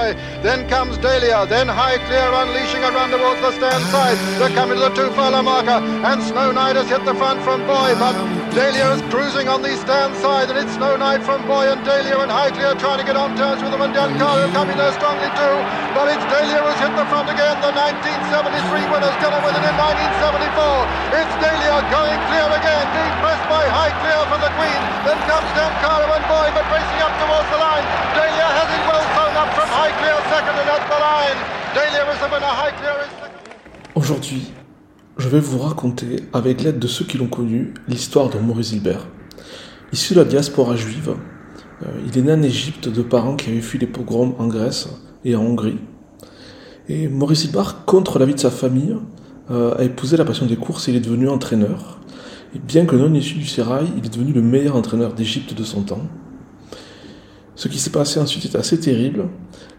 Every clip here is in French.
boy. Then comes Dahlia. Then High Clear unleashing around towards the stand side. They're coming to the two furlong marker. And Snow Knight has hit the front from Boy. But Dahlia is cruising on the stand side. And it's Snow Knight from Boy and Dahlia and High Clear trying to get on terms with them. And Giancarlo coming there strongly too. But it's Dahlia who's hit the front again. The 1973 winners did it with it in 1974. It's Dahlia going clear again. Being pressed by High for the Queen. Then comes Giancarlo and Boy. But racing up towards the line. Dahlia has it well thrown up from High Clear second and at the line. Dahlia is the winner. High Clear is second. Je vais vous raconter, avec l'aide de ceux qui l'ont connu, l'histoire de Maurice Hilbert. Issu de la diaspora juive, euh, il est né en Égypte de parents qui avaient fui les pogroms en Grèce et en Hongrie. Et Maurice Hilbert, contre l'avis de sa famille, euh, a épousé la passion des courses et il est devenu entraîneur. Et bien que non issu du sérail, il est devenu le meilleur entraîneur d'Égypte de son temps. Ce qui s'est passé ensuite est assez terrible.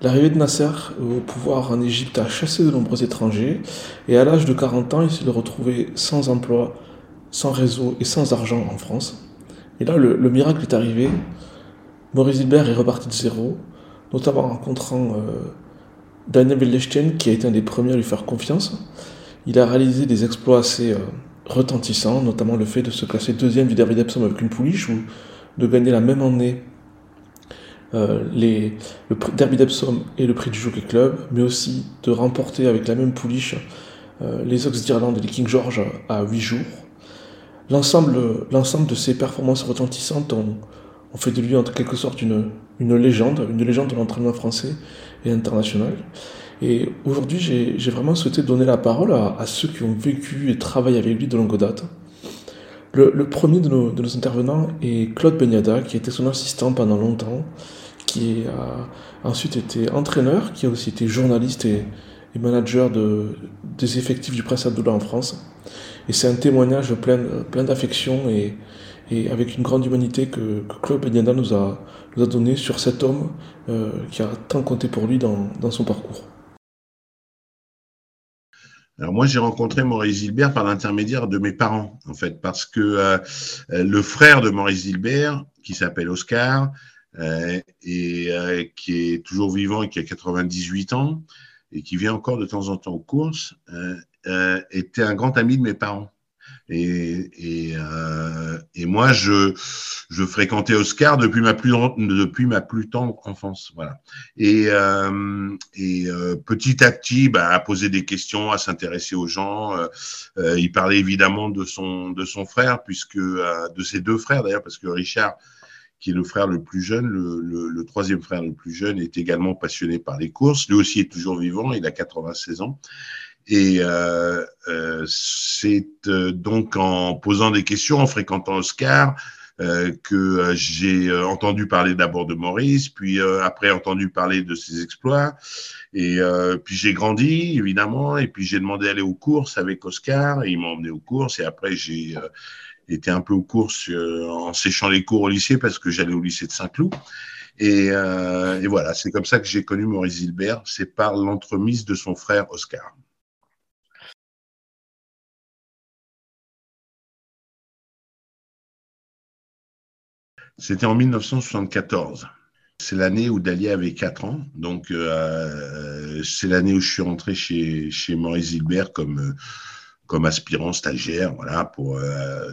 L'arrivée de Nasser au pouvoir en Égypte a chassé de nombreux étrangers et à l'âge de 40 ans, il s'est retrouvé sans emploi, sans réseau et sans argent en France. Et là, le, le miracle est arrivé. Maurice Hilbert est reparti de zéro, notamment en rencontrant euh, Daniel Wellestein, qui a été un des premiers à lui faire confiance. Il a réalisé des exploits assez euh, retentissants, notamment le fait de se classer deuxième du Derby d'Epsom avec une pouliche ou de gagner la même année euh, les, le Derby d'Epsom et le prix du Jockey Club, mais aussi de remporter avec la même pouliche euh, les Ox d'Irlande et les King George à 8 jours. L'ensemble, l'ensemble de ces performances retentissantes ont, ont, fait de lui en quelque sorte une, une légende, une légende de l'entraînement français et international. Et aujourd'hui, j'ai, vraiment souhaité donner la parole à, à, ceux qui ont vécu et travaillé avec lui de longue date. Le, premier de nos, intervenants est Claude Benyada, qui était son assistant pendant longtemps, qui a ensuite été entraîneur, qui a aussi été journaliste et, manager de, des effectifs du Prince Abdullah en France. Et c'est un témoignage plein, d'affection et, avec une grande humanité que, Claude Benyada nous a, nous a donné sur cet homme euh, qui a tant compté pour lui dans son parcours. Alors moi, j'ai rencontré Maurice Gilbert par l'intermédiaire de mes parents, en fait, parce que euh, le frère de Maurice Gilbert, qui s'appelle Oscar, euh, et euh, qui est toujours vivant et qui a 98 ans, et qui vient encore de temps en temps aux courses, euh, était un grand ami de mes parents. Et, et, euh, et, moi, je, je fréquentais Oscar depuis ma plus depuis ma plus tendre enfance, voilà. Et, euh, et euh, petit à petit, bah, à poser des questions, à s'intéresser aux gens. Euh, il parlait évidemment de son de son frère, puisque de ses deux frères d'ailleurs, parce que Richard qui est le frère le plus jeune, le, le, le, troisième frère le plus jeune, est également passionné par les courses. Lui aussi est toujours vivant, il a 96 ans. Et euh, euh, c'est euh, donc en posant des questions, en fréquentant Oscar, euh, que j'ai entendu parler d'abord de Maurice, puis après entendu parler de ses exploits. Et puis j'ai grandi, évidemment, et puis j'ai demandé d'aller aux courses avec Oscar, et il m'a emmené aux courses, et après j'ai été un peu aux courses en séchant les cours au lycée, parce que j'allais au lycée de Saint-Cloud. Et, et voilà, c'est comme ça que j'ai connu Maurice Gilbert, c'est par l'entremise de son frère Oscar. C'était en 1974. C'est l'année où Dahlia avait 4 ans. Donc, euh, c'est l'année où je suis rentré chez, chez Maurice Hilbert comme, comme aspirant stagiaire, voilà, pour euh,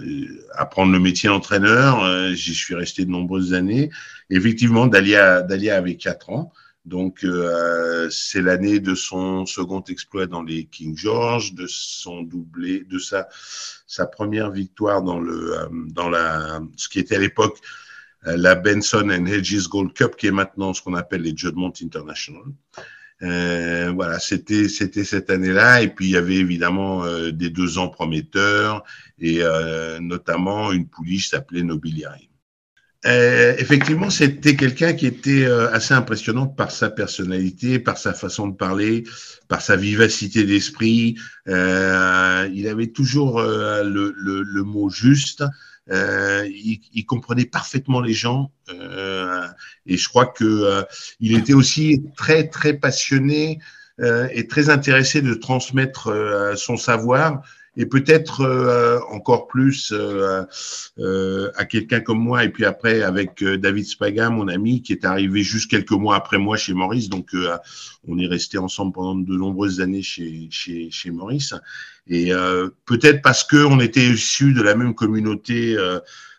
apprendre le métier d'entraîneur. Euh, J'y suis resté de nombreuses années. Effectivement, Dahlia, Dahlia avait 4 ans. Donc, euh, c'est l'année de son second exploit dans les King George, de son doublé, de sa, sa première victoire dans, le, dans la, ce qui était à l'époque la Benson and Hedges Gold Cup, qui est maintenant ce qu'on appelle les Judgment International. Euh, voilà, c'était c'était cette année-là, et puis il y avait évidemment euh, des deux ans prometteurs, et euh, notamment une pouliche s'appelait Nobiliari. Euh, effectivement, c'était quelqu'un qui était euh, assez impressionnant par sa personnalité, par sa façon de parler, par sa vivacité d'esprit. Euh, il avait toujours le, le, mot juste. Euh, il, il, comprenait parfaitement les gens euh, et je crois que euh, il était aussi très très passionné et très intéressé de transmettre son savoir et peut-être euh, encore plus euh, euh, à quelqu'un comme moi, et puis après avec David Spaga, mon ami, qui est arrivé juste quelques mois après moi chez Maurice, donc on est resté ensemble pendant de nombreuses années chez, chez, chez Maurice, et peut-être parce que on était issus de la même communauté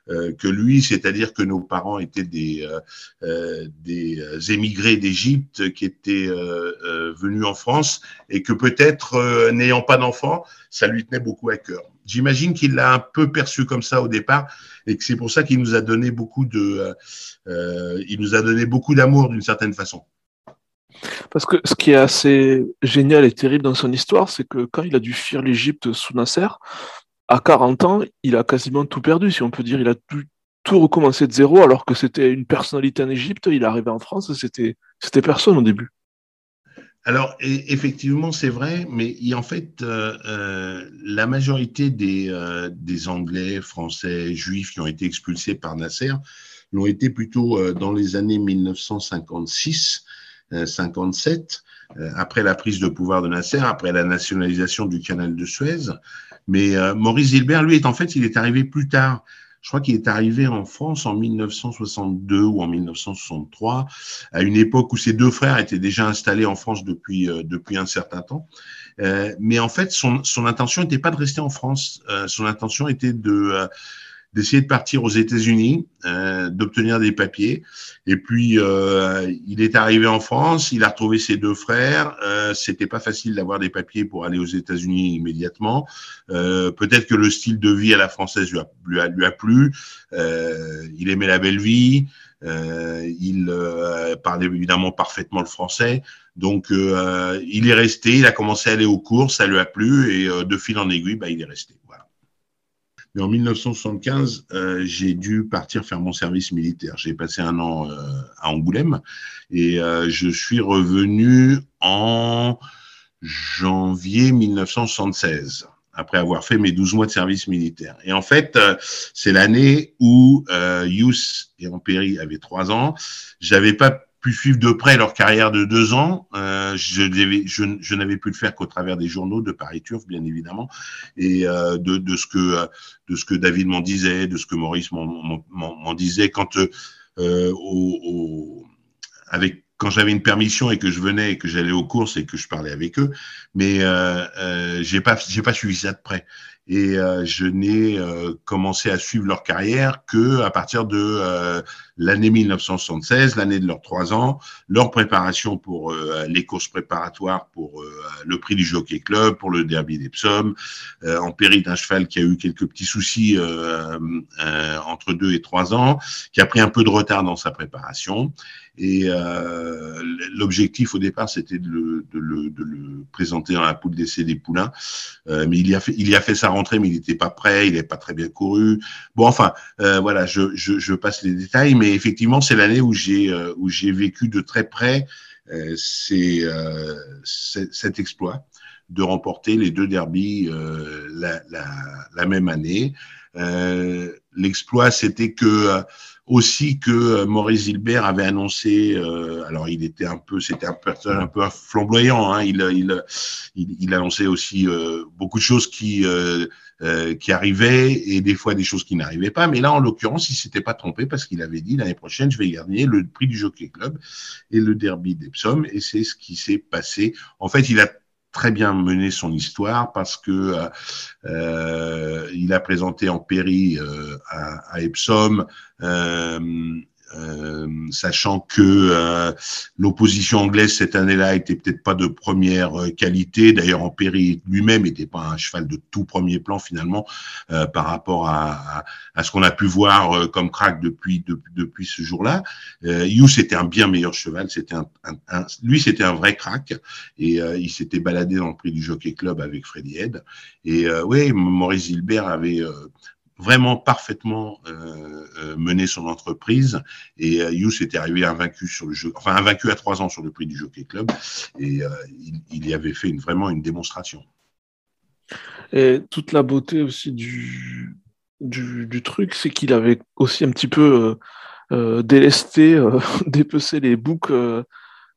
euh, que lui, c'est-à-dire que nos parents étaient des, euh, euh, des émigrés d'Égypte qui étaient venus en France et que peut-être, n'ayant pas d'enfants, ça lui tenait beaucoup à cœur. J'imagine qu'il l'a un peu perçu comme ça au départ et que c'est pour ça qu'il nous a donné beaucoup de, il nous a donné beaucoup d'amour d'une certaine façon. Parce que ce qui est assez génial et terrible dans son histoire, c'est que quand il a dû fuir l'Égypte sous Nasser, à 40 ans, il a quasiment tout perdu, si on peut dire. Il a tout, tout recommencé de zéro, alors que c'était une personnalité en Égypte. Il est arrivé en France, c'était, personne au début. Alors, effectivement, c'est vrai, mais en fait, euh, euh, la majorité des, euh, des, Anglais, Français, Juifs qui ont été expulsés par Nasser l'ont été plutôt dans les années 1956, 57, après la prise de pouvoir de Nasser, après la nationalisation du canal de Suez. Mais euh, Maurice Gilbert, lui, est en fait, il est arrivé plus tard. Je crois qu'il est arrivé en France en 1962 ou en 1963, à une époque où ses deux frères étaient déjà installés en France depuis, euh, depuis un certain temps. Euh, mais en fait, son, son intention n'était pas de rester en France. Euh, son intention était de d'essayer de partir aux États-Unis, euh, d'obtenir des papiers. Et puis, euh, il est arrivé en France, il a retrouvé ses deux frères. Euh, C'était pas facile d'avoir des papiers pour aller aux États-Unis immédiatement. Euh, Peut-être que le style de vie à la française lui a, lui a, lui a plu. Euh, il aimait la belle vie. Euh, il parlait évidemment parfaitement le français. Donc, il est resté, il a commencé à aller aux cours, ça lui a plu, et de fil en aiguille, bah, il est resté. Mais en 1975, euh, j'ai dû partir faire mon service militaire. J'ai passé un an euh, à Angoulême et euh, je suis revenu en janvier 1976 après avoir fait mes 12 mois de service militaire. Et en fait, c'est l'année où euh, Yous et Ampéry avaient trois ans. J'avais pas pu suivre de près leur carrière de deux ans. Euh, je, n'avais pu le faire qu'au travers des journaux de Paris Turf, bien évidemment, et euh, de, ce que David m'en disait, de ce que Maurice m'en disait quand euh, avec quand j'avais une permission et que je venais et que j'allais aux courses et que je parlais avec eux, mais euh, euh, j'ai pas j'ai pas suivi ça de près et euh, je n'ai euh, commencé à suivre leur carrière que à partir de euh, l'année 1976, l'année de leurs trois ans, leur préparation pour les courses préparatoires pour le prix du Jockey Club, pour le Derby d'Epsom, en péri d'un cheval qui a eu quelques petits soucis entre deux et trois ans, qui a pris un peu de retard dans sa préparation. Et l'objectif au départ, c'était de le, présenter dans la poule d'essai des poulains. Mais il y, a fait, il y a fait sa mais il n'était pas prêt, il n'est pas très bien couru. Bon, enfin, euh, voilà, je, je, passe les détails, mais effectivement, c'est l'année où j'ai euh, où j'ai vécu de très près euh, c'est, cet exploit de remporter les deux derbies la, même année. L'exploit, c'était que aussi que euh, Maurice Gilbert avait annoncé, euh, alors il était un peu, c'était un personnage un peu flamboyant, hein, il, il, il, annonçait aussi euh, beaucoup de choses qui euh, euh, qui arrivaient et des fois des choses qui n'arrivaient pas, mais là en l'occurrence il s'était pas trompé parce qu'il avait dit l'année prochaine je vais gagner le prix du Jockey Club et le Derby d'Epsom. Et c'est ce qui s'est passé. En fait il a très bien mené son histoire parce que euh, euh il a présenté en péri euh, à, Epsom euh, sachant que euh, l'opposition anglaise cette année-là était peut-être pas de première euh, qualité. D'ailleurs, Ampéry lui-même n'était pas un cheval de tout premier plan finalement euh, par rapport à, à, à ce qu'on a pu voir comme crack depuis depuis, ce jour-là. Euh, Hughes était un bien meilleur cheval. C'était un, un, un, lui, c'était un vrai crack et il s'était baladé dans le prix du Jockey Club avec Freddy Head. Et oui, Maurice Gilbert avait vraiment parfaitement euh, euh, mené son entreprise et euh, Hughes était arrivé invaincu sur le jeu, enfin invaincu à trois ans sur le prix du Jockey Club et euh, il, y avait fait vraiment une démonstration. Et toute la beauté aussi du, du, truc, c'est qu'il avait aussi un petit peu délesté, dépecé les boucs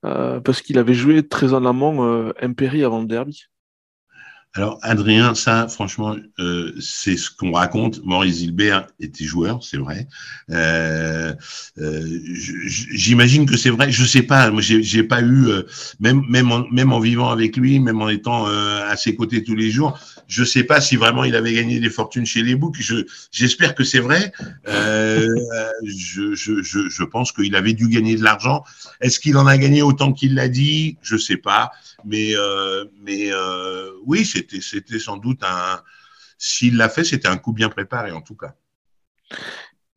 parce qu'il avait joué très en amont Imperi avant le derby. Alors, Adrien, ça, franchement, euh, c'est ce qu'on raconte. Maurice Gilbert était joueur, c'est vrai. Euh, euh, J'imagine que c'est vrai. Je sais pas. Moi, j'ai pas eu, même en, même en vivant avec lui, même en étant à ses côtés tous les jours, je sais pas si vraiment il avait gagné des fortunes chez les boucs. Je j'espère que c'est vrai. je, je, je, je pense qu'il avait dû gagner de l'argent. Est-ce qu'il en a gagné autant qu'il l'a dit? Je sais pas. Mais mais oui, c'est c'était, sans doute un. S'il l'a fait, c'était un coup bien préparé, en tout cas.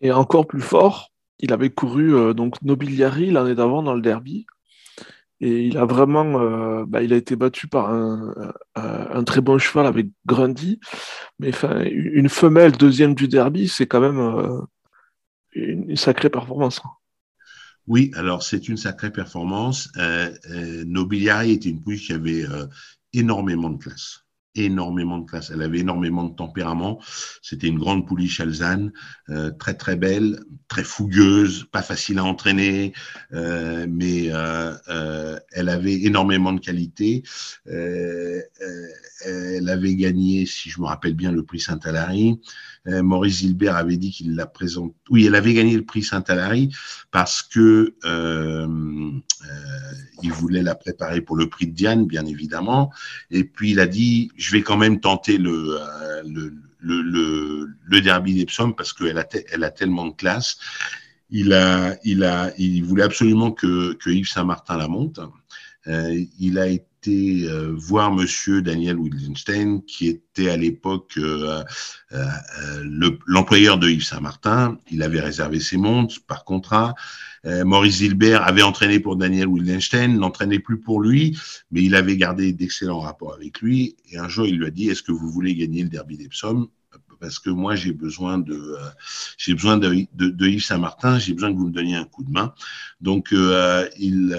Et encore plus fort, il avait couru euh, donc Nobiliari l'année d'avant dans le derby. Et il a vraiment, euh, bah, il a été battu par un, très bon cheval avec Grundy. Mais une femelle deuxième du derby, c'est quand même euh, une, sacrée performance. Oui, alors c'est une sacrée performance. Nobiliari était une pouliche qui avait énormément de classe énormément de classe. Elle avait énormément de tempérament. C'était une grande pouliche alzane, euh, très très belle, très fougueuse, pas facile à entraîner, euh, mais euh, elle avait énormément de qualité. elle avait gagné, si je me rappelle bien, le prix Saint-Alary. Maurice Gilbert avait dit qu'il la présente. Oui, elle avait gagné le prix Saint-Alary parce que il voulait la préparer pour le prix de Diane, bien évidemment. Et puis il a dit je vais quand même tenter le, euh, le, le, le, derby d'Epsom parce qu'elle a, elle a tellement de classe. Il, a, il, a, il voulait absolument que, que Yves Saint-Martin la monte. Euh, il a été euh, voir Monsieur Daniel Wittgenstein, qui était à l'époque euh, euh l'employeur de Yves Saint-Martin. Il avait réservé ses montres par contrat. Maurice Gilbert avait entraîné pour Daniel Wildenstein, n'entraînait plus pour lui, mais il avait gardé d'excellents rapports avec lui. Et un jour, il lui a dit, est-ce que vous voulez gagner le derby d'Epsom? Parce que moi j'ai besoin de euh, j'ai besoin de, Yves Saint-Martin, j'ai besoin que vous me donniez un coup de main. Donc euh, il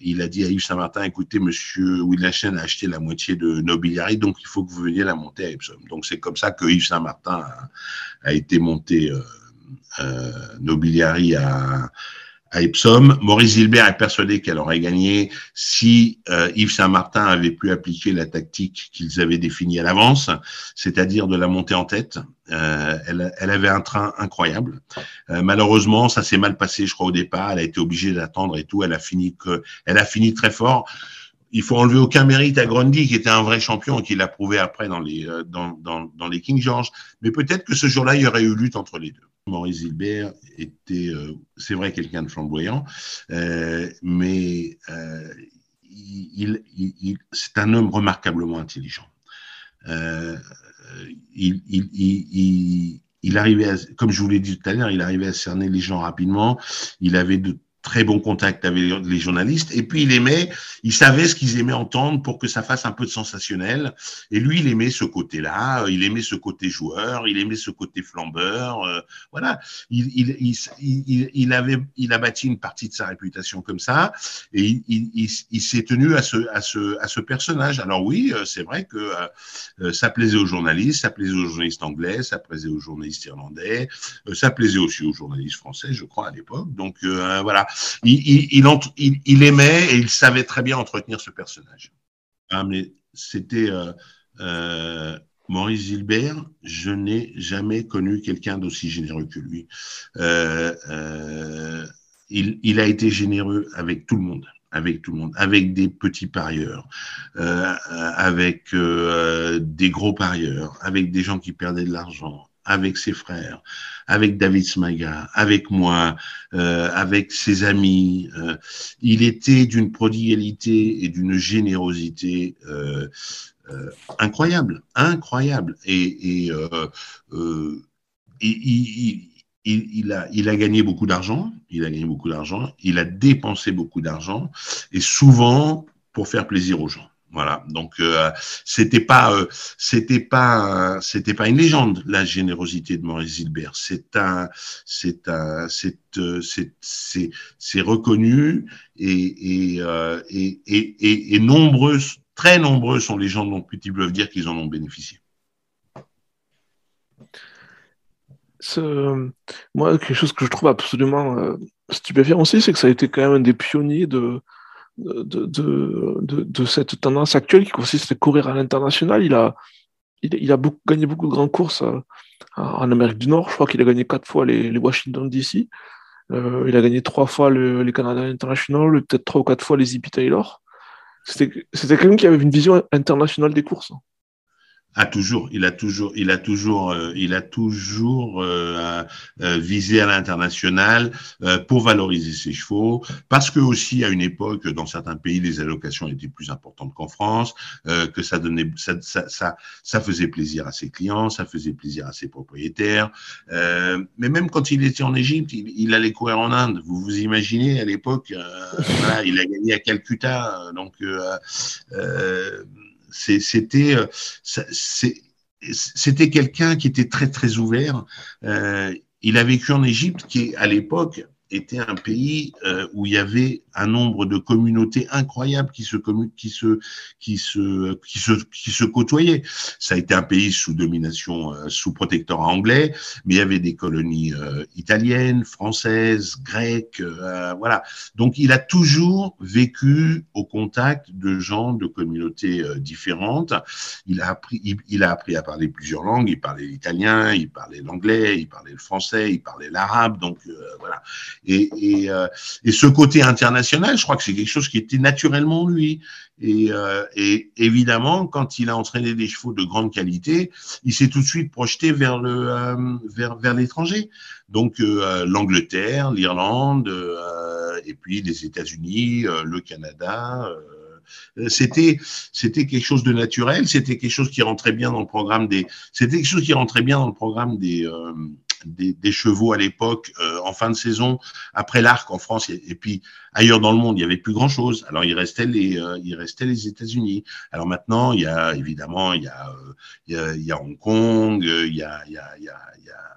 il a dit à Yves Saint-Martin, écoutez, Monsieur Wildenstein a acheté la moitié de Nobiliari, donc il faut que vous veniez la monter à Epsom. Donc c'est comme ça que Yves Saint-Martin a, été monté euh, Nobiliari à, à Epsom. Maurice Gilbert est persuadé qu'elle aurait gagné si euh, Yves Saint-Martin avait pu appliquer la tactique qu'ils avaient définie à l'avance, c'est-à-dire de la montée en tête. Euh, elle, avait un train incroyable. Euh, malheureusement, ça s'est mal passé, je crois, au départ. Elle a été obligée d'attendre et tout. Elle a fini que, elle a fini très fort. Il faut enlever aucun mérite à Grundy, qui était un vrai champion et qui l'a prouvé après dans les, dans les King George. Mais peut-être que ce jour-là, il y aurait eu lutte entre les deux. Maurice Gilbert était, euh, c'est vrai, quelqu'un de flamboyant, euh, mais euh, il, c'est un homme remarquablement intelligent. il, il, arrivait, à, comme je vous l'ai dit tout à l'heure, il arrivait à cerner les gens rapidement. Il avait de très bon contact avec les journalistes. Et puis il aimait, il savait ce qu'ils aimaient entendre pour que ça fasse un peu de sensationnel. Et lui, il aimait ce côté-là, il aimait ce côté joueur, il aimait ce côté flambeur. Euh, voilà, il, il, il, il, avait, il a bâti une partie de sa réputation comme ça, et il, s'est tenu à ce, à ce, à ce personnage. Alors oui, euh, c'est vrai que euh, ça plaisait aux journalistes, ça plaisait aux journalistes anglais, ça plaisait aux journalistes irlandais, ça plaisait aussi aux journalistes français, je crois à l'époque. Donc voilà il, aimait et il savait très bien entretenir ce personnage. Ah, mais c'était euh, euh, Maurice Gilbert, je n'ai jamais connu quelqu'un d'aussi généreux que lui. Euh, il, a été généreux avec tout le monde, avec des petits parieurs, avec des gros parieurs, avec des gens qui perdaient de l'argent, avec ses frères, avec David Smaga, avec moi, euh, avec ses amis. Euh, il était d'une prodigalité et d'une générosité euh, euh incroyable, incroyable. Et, et euh, il, il, il, a, il a gagné beaucoup d'argent, il a gagné beaucoup d'argent, il a dépensé beaucoup d'argent, et souvent pour faire plaisir aux gens. Voilà. Donc euh, c'était pas euh, c'était pas c'était pas une légende la générosité de Maurice Gilbert. C'est un c'est un c'est euh, c'est reconnu et et, euh, et et, et nombreux très nombreux sont les gens dont peuvent dire qu'ils en ont bénéficié. Moi, quelque chose que je trouve absolument stupéfiant aussi, c'est que ça a été quand même un des pionniers de, de, de, cette tendance actuelle qui consiste à courir à l'international. Il a, il, a gagné beaucoup de grandes courses en Amérique du Nord. Je crois qu'il a gagné quatre fois les, Washington DC. il a gagné trois fois les Canada International, peut-être trois ou quatre fois les EP Taylor. C'était quelqu'un qui avait une vision internationale des courses. Ah, toujours, il a toujours, il a toujours, euh, il a toujours euh, euh, visé à l'international pour valoriser ses chevaux, parce que aussi à une époque, dans certains pays, les allocations étaient plus importantes qu'en France, que ça donnait, ça, ça, ça, faisait plaisir à ses clients, ça faisait plaisir à ses propriétaires. mais même quand il était en Égypte, il, il, allait courir en Inde. Vous vous imaginez à l'époque, voilà, il a gagné à Calcutta, donc c'était euh, c'était quelqu'un qui était très très ouvert. Euh, il a vécu en Égypte, qui à l'époque était un pays euh, où il y avait un nombre de communautés incroyables qui se, qui se, qui se, qui se, qui se côtoyaient. Ça a été un pays sous domination, euh, sous protectorat anglais, mais il y avait des colonies euh, italiennes, françaises, grecques, voilà. Donc il a toujours vécu au contact de gens de communautés différentes. Il a appris, il, a appris à parler plusieurs langues. Il parlait l'italien, il parlait l'anglais, il parlait le français, il parlait l'arabe. Donc voilà. Et, et, et ce côté international je crois que c'est quelque chose qui était naturellement lui. Et, euh, et, évidemment, quand il a entraîné des chevaux de grande qualité, il s'est tout de suite projeté vers le euh, vers, vers l'étranger. Donc euh, l'Angleterre, l'Irlande, et puis les États-Unis, le Canada. c'était c'était quelque chose de naturel. C'était quelque chose qui rentrait bien dans le programme des. C'était quelque chose qui rentrait bien dans le programme des des, chevaux à l'époque euh, en fin de saison après l'arc en France et, puis ailleurs dans le monde il y avait plus grand chose alors il restait les euh, il restait les États-Unis. Alors maintenant il y a évidemment il y a euh, il y a, il y a Hong Kong il y a il y a, il y a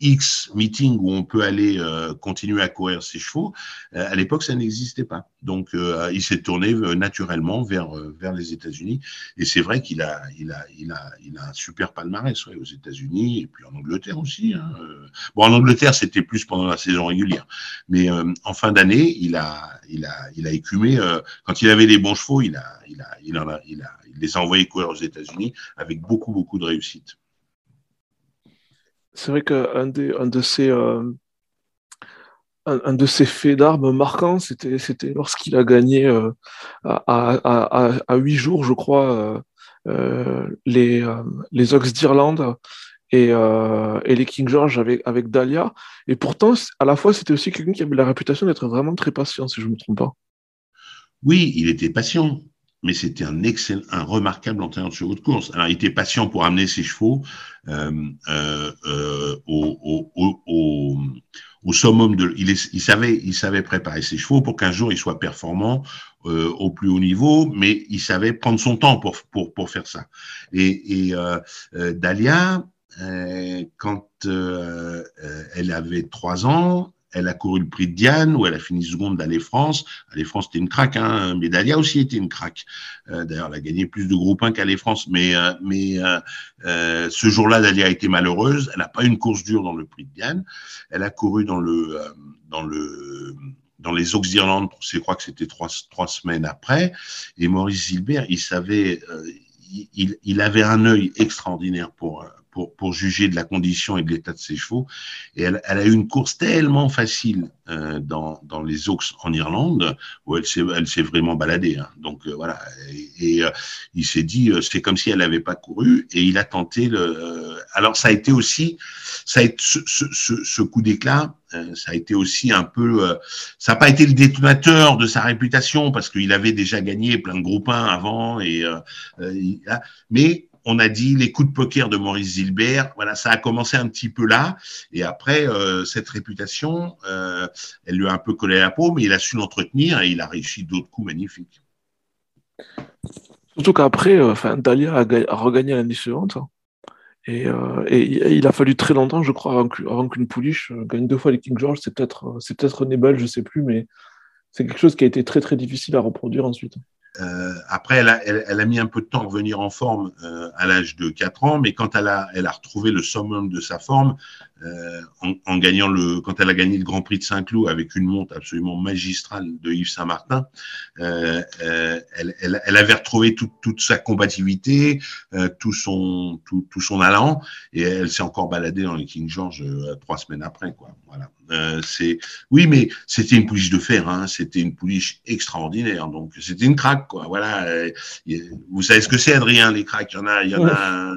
X meeting où on peut aller euh, continuer à courir ses chevaux, euh, à l'époque, ça n'existait pas. Donc, euh, il s'est tourné naturellement vers, vers les États-Unis. Et c'est vrai qu'il a, il a, il a, il a un super palmarès ouais, aux États-Unis et puis en Angleterre aussi. Hein. Bon, en Angleterre, c'était plus pendant la saison régulière. Mais en fin d'année, il a, il, a, il a écumé. quand il avait des bons chevaux, il, a, il, a, il, a, il, a, il les a envoyés courir aux États-Unis avec beaucoup, beaucoup de réussite c'est vrai qu'un un de ces euh, un, de ces faits d'armes marquants, c'était, c'était lorsqu'il a gagné euh, à, à, 8 jours, je crois, euh, les, les Ox d'Irlande et, et, les King George avec, avec Dahlia. Et pourtant, à la fois, c'était aussi quelqu'un qui avait la réputation d'être vraiment très patient, si je ne me trompe pas. Oui, il était patient mais c'était un excellent, un remarquable entraîneur de chevaux de course. Alors, il était patient pour amener ses chevaux euh, euh, euh au, au, au, au, summum de. Il, il, savait, il savait préparer ses chevaux pour qu'un jour il soit performant euh, au plus haut niveau, mais il savait prendre son temps pour pour pour faire ça. Et, et euh, euh, Dahlia, quand elle avait trois ans, elle a couru le prix de Diane, où elle a fini seconde d'Aller France. Aller France, c'était une craque, hein, mais Dalia aussi était une craque. Euh, d'ailleurs, elle a gagné plus de groupe 1 qu'Aller France. Mais, euh, mais euh, ce jour-là, Dalia a été malheureuse. Elle n'a pas eu une course dure dans le prix de Diane. Elle a couru dans le, dans le, dans les Oaks d'Irlande, je crois que c'était trois, trois semaines après. Et Maurice Gilbert, il savait, il, il, avait un œil extraordinaire pour, pour, juger de la condition et de l'état de ses chevaux. Et elle, a eu une course tellement facile euh, dans, les Oaks en Irlande où elle s'est, vraiment baladée. Hein. Donc euh, voilà. Et, euh, il s'est dit, c'est comme si elle n'avait pas couru. Et il a tenté le. alors ça a été aussi, ça ce, coup d'éclat. ça a été aussi un peu, ça n'a pas été le détonateur de sa réputation parce qu'il avait déjà gagné plein de groupes 1 avant et, mais on a dit les coups de poker de Maurice Gilbert. Voilà, ça a commencé un petit peu là. Et après, euh, cette réputation, euh, elle lui a un peu collé à la peau, mais il a su l'entretenir et il a réussi d'autres coups magnifiques. Surtout qu'après, euh, enfin, Dalia a, regagné l'année suivante. Et, il a fallu très longtemps, je crois, avant qu'une pouliche gagne deux fois les King George. C'est peut-être peut-être Nebel, je ne sais plus, mais c'est quelque chose qui a été très très difficile à reproduire ensuite. Euh, après, elle a, mis un peu de temps à revenir en forme euh, à l'âge de 4 ans, mais quand elle a, elle a retrouvé le summum de sa forme, euh, en, gagnant le, quand elle a gagné le Grand Prix de Saint-Cloud avec une monte absolument magistrale de Yves Saint-Martin, euh, euh, elle, elle, elle, avait retrouvé toute, toute sa combativité, tout son tout, tout, son allant, et elle s'est encore baladée dans les King George trois semaines après, quoi. Voilà. c'est oui, mais c'était une pouliche de fer, hein, c'était une pouliche extraordinaire, donc c'était une craque, quoi. Voilà. vous savez ce que c'est, Adrien, les craques, il y en a, il y en a,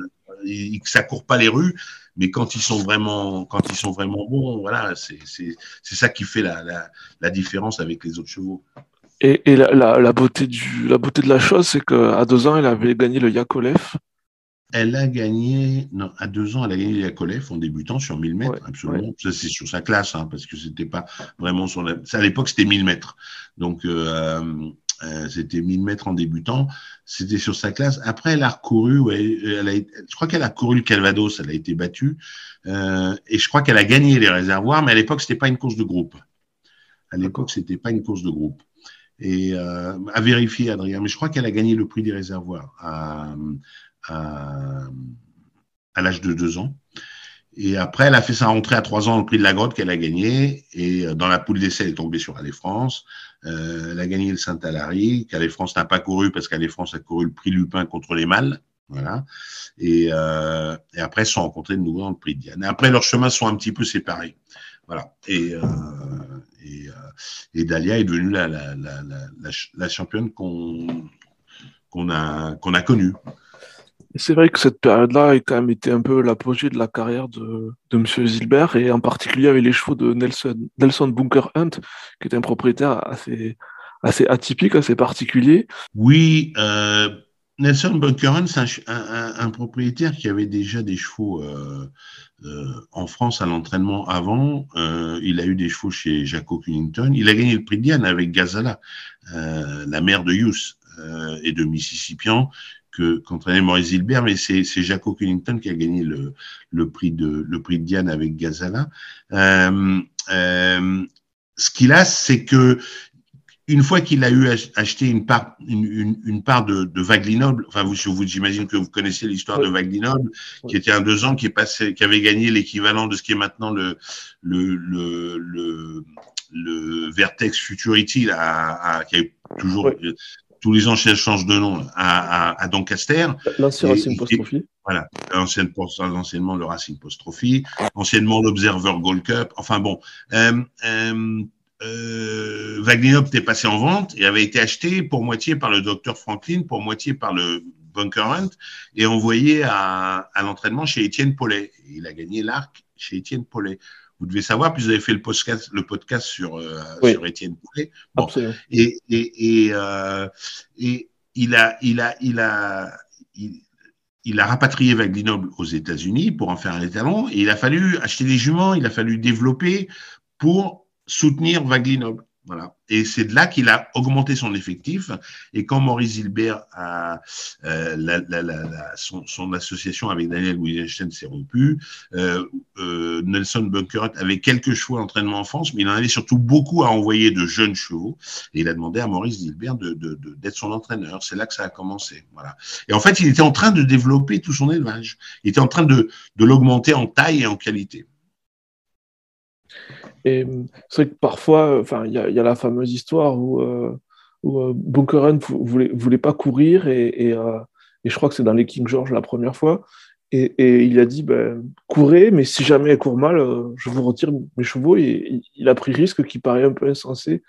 ça court pas les rues mais quand ils sont vraiment, quand ils sont vraiment bons, voilà, c'est ça qui fait la, la, la, différence avec les autres chevaux. Et, et la, la, beauté du, la beauté de la chose, c'est qu'à deux ans, elle avait gagné le Yakolev. Elle a gagné, non, à deux ans, elle a gagné le Yakolev en débutant sur 1000 mètres, absolument. Ça, c'est sur sa classe, hein, parce que c'était pas vraiment son. À l'époque, c'était 1000 mètres. Donc, euh, euh, c'était 1000 mètres en débutant. C'était sur sa classe. Après, elle a recouru. Je crois qu'elle a couru le Calvados. Elle a été battue. Euh, et je crois qu'elle a gagné les réservoirs. Mais à l'époque, c'était pas une course de groupe. À l'époque, c'était pas une course de groupe. Et euh, à vérifier, Adrien. Mais je crois qu'elle a gagné le prix des réservoirs à, l'âge de deux ans. Et après, elle a fait sa rentrée à trois ans au prix de la grotte qu'elle a gagné. Et dans la poule d'essai, elle est tombée sur Allez France. Euh, elle a gagné le Saint-Alary, qu'Allez France n'a pas couru parce qu'Allez France a couru le prix Lupin contre les mâles. Voilà. Et, euh, après, ils sont rencontrés de nouveau dans le prix Diane. Et après, leurs chemins sont un petit peu séparés. Voilà. Et, euh, et, euh, et, Dalia est devenue la, la, la, la championne qu'on a, qu'on a connue. C'est vrai que cette période-là a quand même été un peu l'apogée de la carrière de, M. Zilbert, et en particulier avec les chevaux de Nelson, Nelson Bunker Hunt, qui est un propriétaire assez, assez atypique, assez particulier. Oui, euh, Nelson Bunker Hunt, c'est un, propriétaire qui avait déjà des chevaux euh, euh, en France à l'entraînement avant. Il a eu des chevaux chez Jaco Cunnington. Il a gagné le prix de Diane avec Gazala, la mère de Hughes et de Mississippian que qu'entraînait Maurice Hilbert, mais c'est Jaco Cunnington qui a gagné le, le prix de le prix de Diane avec Gazala. Euh, euh, ce qu'il a, c'est que une fois qu'il a eu acheté une part, une, une, une part de, de Vaglinoble, enfin vous, vous j'imagine que vous connaissez l'histoire de Vaglinoble, qui était un deux ans, qui est passé, qui avait gagné l'équivalent de ce qui est maintenant le le le, le, le Vertex Futurity, là, qui est toujours tous les ans, elle change de nom à, à, à Doncaster. L'ancien Racing Post Trophy. Voilà, anciennement le Racing Post Trophy, anciennement l'Observer Gold Cup. Enfin bon, euh, euh, euh, est passé en vente et avait été acheté pour moitié par le docteur Franklin, pour moitié par le Bunker Hunt et envoyé à, à l'entraînement chez Étienne Paulet. il a gagné l'arc chez Étienne Paulet vous devez savoir, puis vous avez fait le podcast, le podcast sur, euh, sur Étienne Poulet. Bon. Et, et, et, euh, et, il a, il a, il a, il, il a rapatrié Vaglinoble aux États-Unis pour en faire un étalon. Et il a fallu acheter des juments, il a fallu développer pour soutenir Vaglinoble. Voilà. Et c'est de là qu'il a augmenté son effectif. Et quand Maurice Hilbert a euh, la, la, la, son, son, association avec Daniel Wittgenstein s'est rompue, euh, euh, Nelson Bunkert avait quelques chevaux d'entraînement en France, mais il en avait surtout beaucoup à envoyer de jeunes chevaux. Et il a demandé à Maurice Hilbert d'être de, de, de son entraîneur. C'est là que ça a commencé. Voilà. Et en fait, il était en train de développer tout son élevage. Il était en train de l'augmenter en taille et en qualité. Et c'est vrai que parfois, enfin, il y, y, a la fameuse histoire où, euh, où euh, Bunkeren voulait, voulait pas courir et, et, euh, et je crois que c'est dans les King George la première fois. Et, et il a dit ben, courez, mais si jamais elle court mal, euh, je vous retire mes chevaux. Et il a pris risque qui paraît un peu insensé.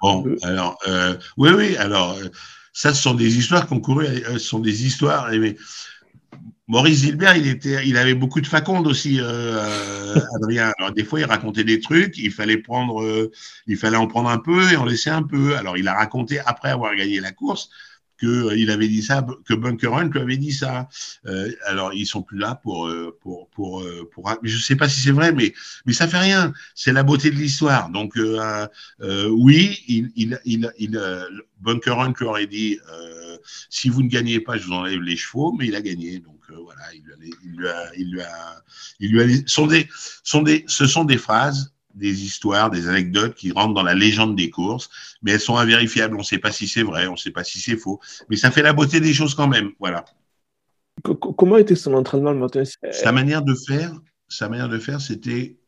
Bon, alors, euh, oui, oui, alors, ça, ce sont des histoires qu'on courait, ce sont des histoires, mais Maurice Gilbert, il était, il avait beaucoup de faconde aussi, euh, Adrien. Alors des fois, il racontait des trucs, il fallait prendre, euh, il fallait en prendre un peu et en laisser un peu. Alors il a raconté après avoir gagné la course que euh, avait dit ça, que Bunker Hunt lui avait dit ça. Euh, alors ils sont plus là pour euh, pour pour euh, pour. Je sais pas si c'est vrai, mais mais ça fait rien. C'est la beauté de l'histoire. Donc oui, il il il, il Bunker Hunt lui aurait dit si vous ne gagnez pas, je vous enlève les chevaux, mais il a gagné. Donc voilà, il lui a, il lui a, il lui a, il sont des, sont des, ce sont des phrases, des histoires, des anecdotes qui rentrent dans la légende des courses, mais elles sont invérifiables. On ne sait pas si c'est vrai, on ne sait pas si c'est faux, mais ça fait la beauté des choses quand même. Voilà. Comment était son entraînement le matin? Sa manière de faire, sa manière de faire, c'était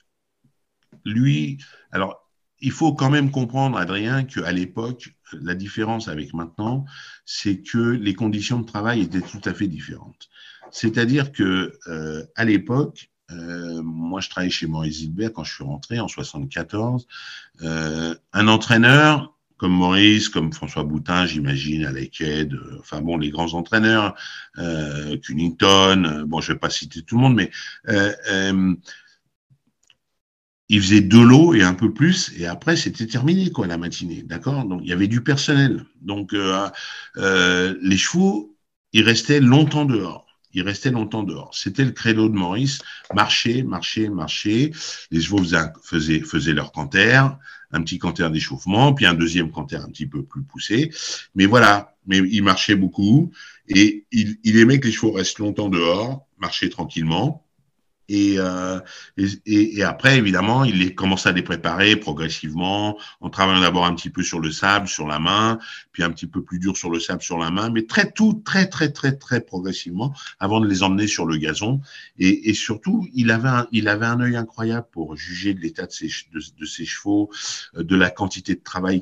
lui. Alors, il faut quand même comprendre, Adrien, qu'à l'époque, la différence avec maintenant, c'est que les conditions de travail étaient tout à fait différentes. C'est-à-dire que euh, à l'époque, euh, moi, je travaillais chez Maurice Gilbert quand je suis rentré en 74. Euh, un entraîneur comme Maurice, comme François Boutin, j'imagine, à l'EQUED, enfin bon, les grands entraîneurs, euh, Cunnington, euh, bon, je vais pas citer tout le monde, mais euh, euh, il faisait de l'eau et un peu plus, et après c'était terminé quoi la matinée, d'accord? Donc il y avait du personnel. Donc euh, euh, les chevaux, ils restaient longtemps dehors. Ils restaient longtemps dehors. C'était le credo de Maurice. Marcher, marcher, marcher. Les chevaux faisaient, faisaient, faisaient leur canter, un petit canter d'échauffement, puis un deuxième canter un petit peu plus poussé. Mais voilà, mais il marchait beaucoup et il, il aimait que les chevaux restent longtemps dehors, marcher tranquillement. Et, euh, et, et, après, évidemment, il commence à les préparer progressivement, en travaillant d'abord un petit peu sur le sable, sur la main, puis un petit peu plus dur sur le sable, sur la main, mais très tout, très, très, très, très progressivement, avant de les emmener sur le gazon. Et, et surtout, il avait, un, il avait un œil incroyable pour juger de l'état de ses, de, ses chevaux, euh, de la quantité de travail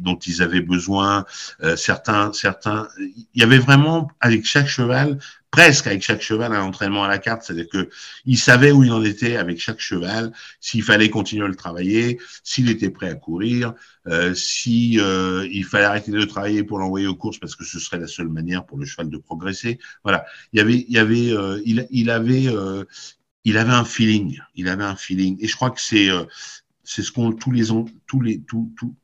dont ils avaient besoin. Euh, certains, certains, il y avait vraiment, avec chaque cheval, presque avec chaque cheval un entraînement à la carte, c'est-à-dire que il savait où il en était avec chaque cheval, s'il fallait continuer à le travailler, s'il était prêt à courir, euh, si euh, il fallait arrêter de travailler pour l'envoyer aux courses parce que ce serait la seule manière pour le cheval de progresser. Voilà, il y avait, il y avait, euh, il, il, avait, euh, il avait un feeling, il avait un feeling, et je crois que c'est, euh, c'est ce qu'on tous les tous les tous tous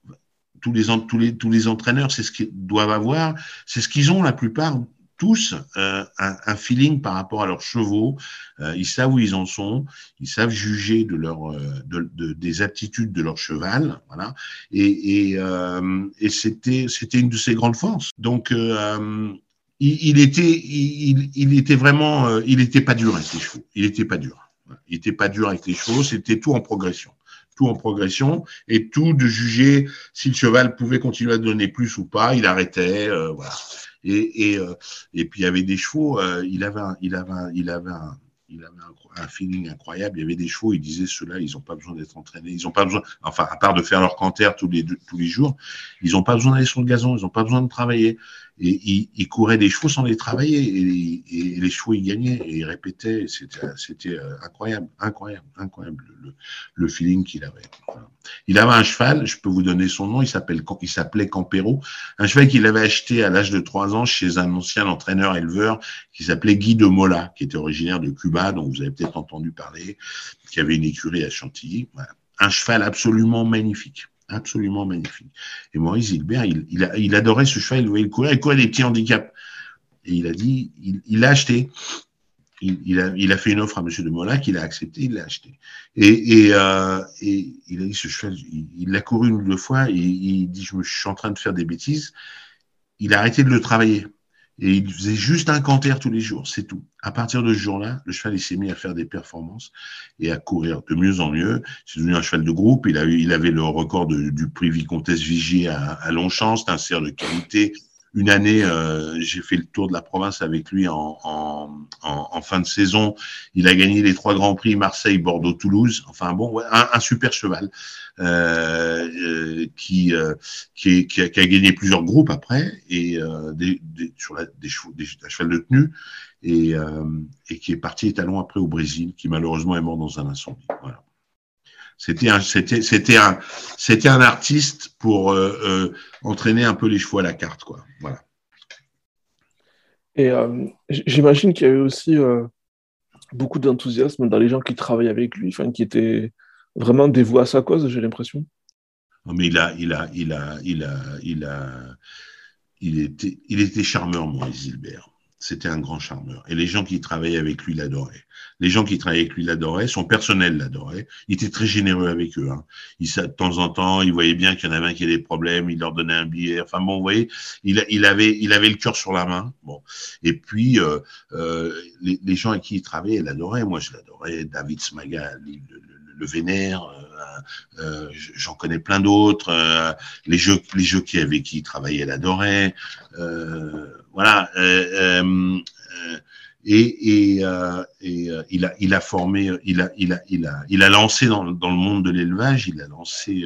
tous les, tous les, tous les entraîneurs, c'est ce qu'ils doivent avoir, c'est ce qu'ils ont la plupart tous euh, un, un, feeling par rapport à leurs chevaux. Euh, ils savent où ils en sont. Ils savent juger de leur, euh, de, de, des aptitudes de leur cheval. Voilà. Et, et, euh, et c'était, c'était une de ses grandes forces. Donc, euh, il, il, était, il, il, était vraiment, il n'était pas dur avec les chevaux. Il n'était pas dur. Il n'était pas dur avec les chevaux. C'était tout en progression tout en progression et tout de juger si le cheval pouvait continuer à donner plus ou pas. Il arrêtait, euh, voilà. Euh, et puis il y avait des chevaux, euh, il avait un, il avait il avait il avait feeling incroyable. Il y avait des chevaux, il disait ceux-là, ils n'ont pas besoin d'être entraînés, ils n'ont pas besoin, enfin, à part de faire leur canter tous les, tous les jours, ils n'ont pas besoin d'aller sur le gazon, ils n'ont pas besoin de travailler. Et ils, couraient des chevaux sans les travailler, et, les chevaux, ils gagnaient, et ils répétaient, c'était, c'était incroyable, incroyable, incroyable, le, le feeling qu'il avait. Il avait un cheval, je peux vous donner son nom, il il s'appelait Campero, un cheval qu'il avait acheté à l'âge de trois ans chez un ancien entraîneur éleveur qui s'appelait Guy de Mola, qui était originaire de Cuba, dont vous avez peut-être entendu parler, qui avait une écurie à Chantilly. Un cheval absolument magnifique absolument magnifique. Et Maurice Gilbert, il, il, il, adorait ce cheval, il voulait courir, il courait des petits handicaps. Et il a dit, il, il l'a acheté. Il, il, a, il fait une offre à Monsieur de Mola qu'il a accepté, il l'a acheté. Et, et, euh, et il a dit ce cheval, il l'a couru une ou deux fois, et il dit je, je suis en train de faire des bêtises. Il a arrêté de le travailler. Et il faisait juste un canter tous les jours, c'est tout. À partir de ce jour-là, le cheval il s'est mis à faire des performances et à courir de mieux en mieux. C'est devenu un cheval de groupe. Il, a il avait le record du prix Vicomtesse Vigier à, à Longchamp. C'est un cerf de qualité. Une année, euh, j'ai fait le tour de la province avec lui en, en, en, fin de saison. Il a gagné les trois grands prix Marseille, Bordeaux, Toulouse. Enfin bon, un, un, super cheval euh, euh, qui, qui, qui, a, qui, a, gagné plusieurs groupes après et euh, des, des, sur la, des, chevaux, des, des cheval de tenue et, et qui est parti étalon après au Brésil, qui malheureusement est mort dans un incendie. Voilà. C'était un, c'était, c'était un, c'était un artiste pour euh, euh, entraîner un peu les chevaux à la carte, quoi. Voilà. Et euh, j'imagine qu'il y avait aussi beaucoup d'enthousiasme dans les gens qui travaillaient avec lui, enfin, qui étaient vraiment dévoués à sa cause, j'ai l'impression. Mais il a, il a, il a, il a, il a, il était, il était charmeur, Maurice Gilbert c'était un grand charmeur. Et les gens qui travaillaient avec lui l'adoraient. Les gens qui travaillaient avec lui l'adoraient, son personnel l'adorait. Il était très généreux avec eux. Hein. Il, de temps en temps, il voyait bien qu'il y en avait un qui avait des problèmes, il leur donnait un billet. Enfin bon, vous voyez, il, il avait, il avait le cœur sur la main. Bon. Et puis, euh, euh, les, les, gens avec qui il travaillait l'adoraient. Moi, je l'adorais. David Smaga, le vénère. Euh, euh, J'en connais plein d'autres. Euh, les jeux, les jeux qui avec qui il travaillait l'adoraient. voilà. et, il, a, formé, il a, il a, il a, il a lancé dans le monde de l'élevage, il a lancé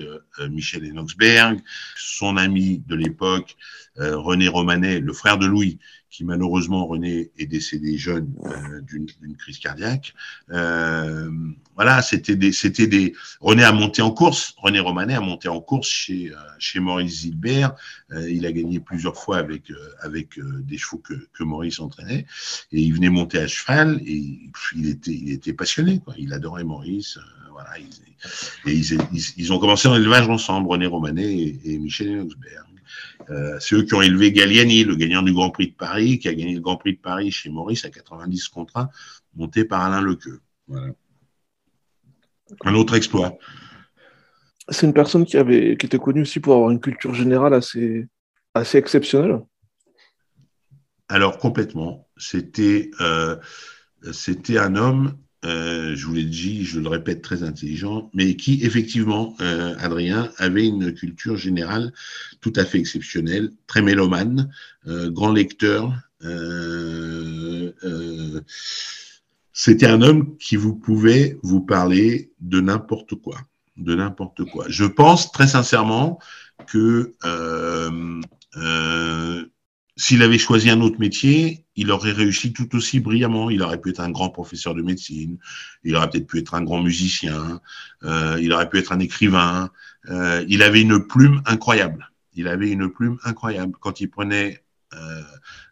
Michel Enoxberg, son ami de l'époque, René Romanet, le frère de Louis, qui malheureusement, René, est décédé jeune euh, d'une crise cardiaque. Euh, voilà, c'était des, c'était des. René a monté en course. René Romanet a monté en course chez euh, chez Maurice Gilbert. Euh, il a gagné plusieurs fois avec euh, avec des chevaux que, que Maurice entraînait. Et il venait monter à cheval et il était il était passionné. Quoi. Il adorait Maurice. voilà. et ils, ils, ont commencé dans l'élevage ensemble, René Romanet et, Michel Enoxberg. Euh, c'est eux qui ont élevé Galliani, le gagnant du Grand Prix de Paris, qui a gagné le Grand Prix de Paris chez Maurice à 90 contrats, monté par Alain Lequeux. Voilà. Un autre exploit. C'est une personne qui, avait, qui était connue aussi pour avoir une culture générale assez, assez exceptionnelle. Alors complètement. C'était euh, c'était un homme euh, je vous l'ai dit, je le répète, très intelligent, mais qui effectivement, euh, Adrien, avait une culture générale tout à fait exceptionnelle, très mélomane, euh, grand lecteur. C'était un homme qui vous pouvait vous parler de n'importe quoi, de n'importe quoi. Je pense très sincèrement que s'il avait choisi un autre métier, il aurait réussi tout aussi brillamment. Il aurait pu être un grand professeur de médecine, il aurait peut-être pu être un grand musicien, euh, il aurait pu être un écrivain. Euh, il avait une plume incroyable. Il avait une plume incroyable. Quand il prenait euh,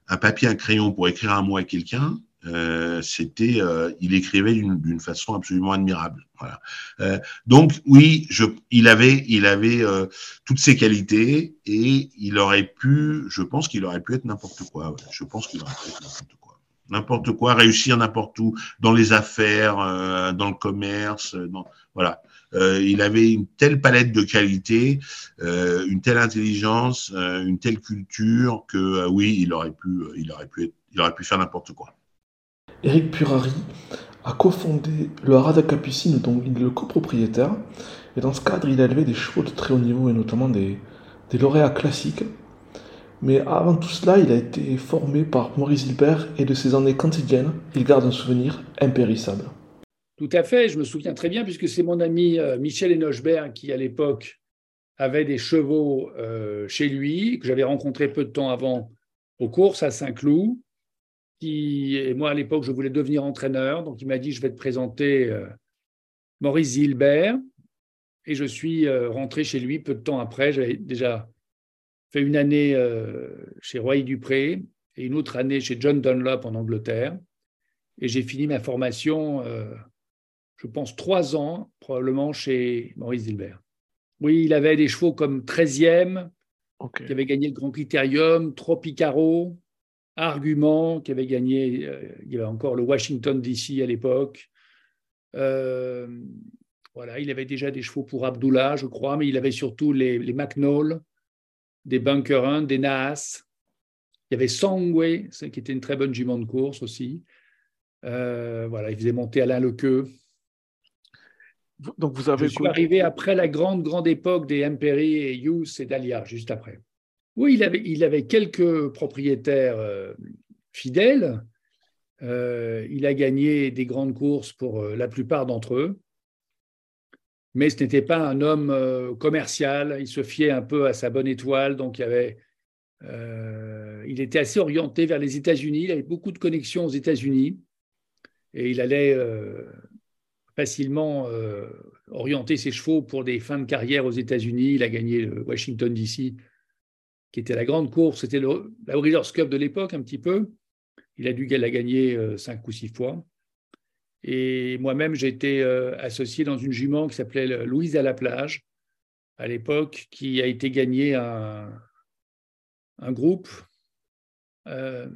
un papier, un crayon pour écrire un mot à quelqu'un, euh, c'était, euh, il écrivait d'une façon absolument admirable. Euh, donc oui, il avait, toutes ces qualités et il aurait pu, je pense qu'il aurait pu être n'importe quoi. Je pense qu'il aurait pu être n'importe quoi. N'importe quoi, réussir n'importe où, dans les affaires, dans le commerce, voilà. il avait une telle palette de qualités, une telle intelligence, une telle culture que oui, il aurait pu, il aurait pu, il aurait pu faire n'importe quoi. Éric Purari a cofondé le Harada Capucine dont il est le copropriétaire. Et dans ce cadre, il a élevé des chevaux de très haut niveau et notamment des, lauréats classiques. Mais avant tout cela, il a été formé par Maurice Hilbert et de ses années quotidiennes, il garde un souvenir impérissable. Tout à fait, je me souviens très bien puisque c'est mon ami euh, Michel Enochberg qui, à l'époque, avait des chevaux euh, chez lui, que j'avais rencontré peu de temps avant aux courses à Saint-Cloud et moi à l'époque je voulais devenir entraîneur, donc il m'a dit je vais te présenter euh, Maurice Zilbert, et je suis euh, rentré chez lui peu de temps après. J'avais déjà fait une année euh, chez Roy Dupré et une autre année chez John Dunlop en Angleterre, et j'ai fini ma formation, je pense trois ans probablement chez Maurice Zilbert. Oui, il avait des chevaux comme 13e, qui avait gagné le Grand Critérium, Tropicaro, Argument qui avait gagné, euh, il y avait encore le Washington DC à l'époque. Euh, voilà, il avait déjà des chevaux pour Abdullah, je crois, mais il avait surtout les, les des Bunker des Naas. Il y avait Sangway, qui était une très bonne jument de course aussi. Euh, voilà, il faisait monter Alain Lequeux. Donc vous avez je suis arrivé après la grande, grande époque des Imperi et Hughes et Dahlia, juste après. Oui, il avait, quelques propriétaires euh, fidèles. Euh, il a gagné des grandes courses pour euh, la plupart d'entre eux. Mais ce n'était pas un homme commercial. Il se fiait un peu à sa bonne étoile. Donc, il, était assez orienté vers les États-Unis. Il avait beaucoup de connexions aux États-Unis. Et il allait facilement orienter ses chevaux pour des fins de carrière aux États-Unis. Il a gagné Washington, D.C qui était la grande course, c'était la Breeders' Cup de l'époque un petit peu. Il a dû la gagner euh, cinq ou six fois. Et moi-même, j'ai été euh, associé dans une jument qui s'appelait Louise à la plage, à l'époque, qui a été gagné un, un groupe euh,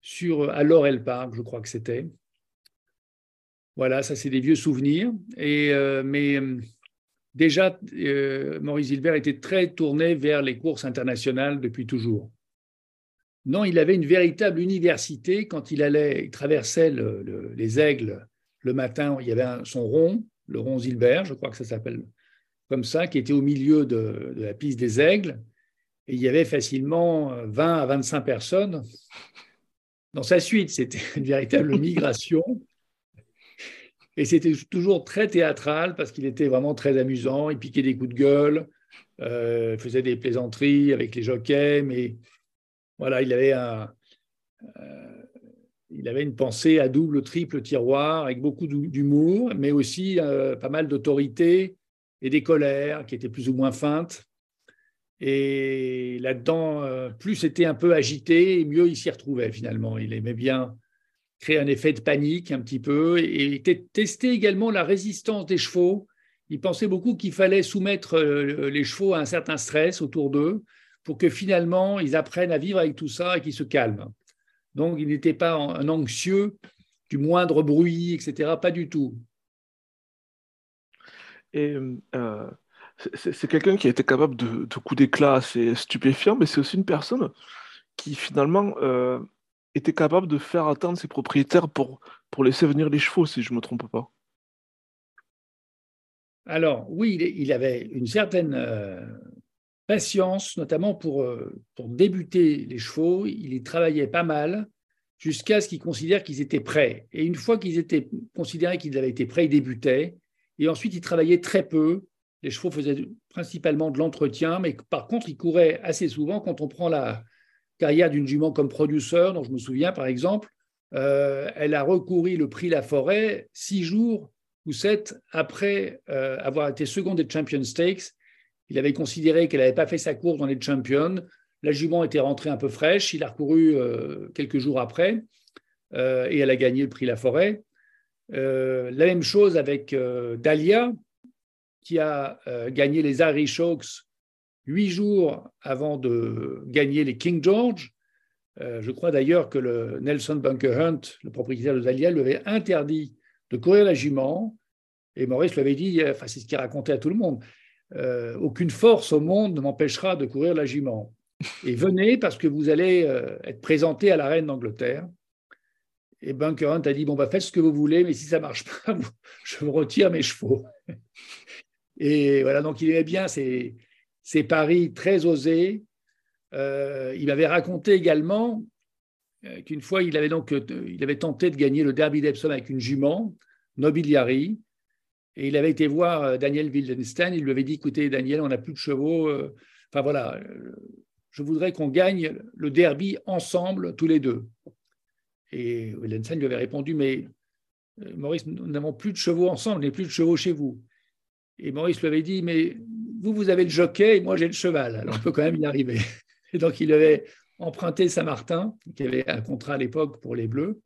sur à Laurel Park, je crois que c'était. Voilà, ça c'est des vieux souvenirs. Et, mais déjà, euh, Maurice Gilbert était très tourné vers les courses internationales depuis toujours. Non, il avait une véritable université quand il allait, traversait les aigles le matin. Il y avait son rond, le rond Gilbert, je crois que ça s'appelle comme ça, qui était au milieu de, de, la piste des aigles. Et il y avait facilement 20 à 25 personnes dans sa suite, c'était une véritable migration. Et c'était toujours très théâtral parce qu'il était vraiment très amusant. Il piquait des coups de gueule, euh, faisait des plaisanteries avec les jockeys, mais voilà, il avait, un, euh, il avait une pensée à double, triple tiroir avec beaucoup d'humour, mais aussi euh, pas mal d'autorité et des colères qui étaient plus ou moins feintes. Et là-dedans, plus c'était un peu agité, mieux il s'y retrouvait finalement. Il aimait bien créer un effet de panique un petit peu et tester également la résistance des chevaux. Il pensait beaucoup qu'il fallait soumettre euh, les chevaux à un certain stress autour d'eux pour que finalement ils apprennent à vivre avec tout ça et qu'ils se calment. Donc il n'était pas un anxieux du moindre bruit, etc. Pas du tout. Euh, c'est quelqu'un qui a été capable de, coups d'éclat assez stupéfiants, mais c'est aussi une personne qui finalement euh, était capable de faire attendre ses propriétaires pour, pour laisser venir les chevaux, si je ne me trompe pas. Alors oui, il avait une certaine euh, patience, notamment pour, euh, pour débuter les chevaux. Il y travaillait pas mal jusqu'à ce qu'il considère qu'ils étaient prêts. Et une fois qu'ils étaient considérés qu'ils avaient été prêts, ils débutaient. Et ensuite, il travaillait très peu les chevaux faisaient principalement de l'entretien, mais par contre, ils couraient assez souvent. Quand on prend la carrière d'une jument comme produceur, dont je me souviens par exemple, euh, elle a recouru le prix La Forêt six jours ou sept après euh, avoir été seconde des Champion Stakes. Il avait considéré qu'elle n'avait pas fait sa course dans les Champions. La jument était rentrée un peu fraîche. Il a recouru euh, quelques jours après et elle a gagné le prix La Forêt. la même chose avec Dahlia, qui a gagné les Irish Oaks huit jours avant de gagner les King George. Euh, je crois d'ailleurs que le Nelson Bunker Hunt, le propriétaire de Dahlia, lui avait interdit de courir la jument. Et Maurice lui avait dit, euh, enfin c'est ce qu'il racontait à tout le monde, aucune force au monde ne m'empêchera de courir la jument. Et venez parce que vous allez être présenté à la reine d'Angleterre. Et Bunker Hunt a dit, bon, bah, faites ce que vous voulez, mais si ça ne marche pas, je vous retire mes chevaux. Et voilà, donc il aimait bien ces, paris très osés. Euh, il m'avait raconté également euh, qu'une fois, il avait, donc, euh, il avait tenté de gagner le Derby d'Epsom avec une jument, Nobiliari, et il avait été voir Daniel Wildenstein. Il lui avait dit Écoutez, Daniel, on n'a plus de chevaux. Enfin voilà, je voudrais qu'on gagne le derby ensemble, tous les deux. Et Wildenstein lui avait répondu Mais Maurice, nous n'avons plus de chevaux ensemble, il n'y a plus de chevaux chez vous. Et Maurice lui avait dit, mais vous, vous avez le jockey et moi, j'ai le cheval. Alors, on peut quand même y arriver. Et donc, il avait emprunté Saint-Martin, qui avait un contrat à l'époque pour les Bleus,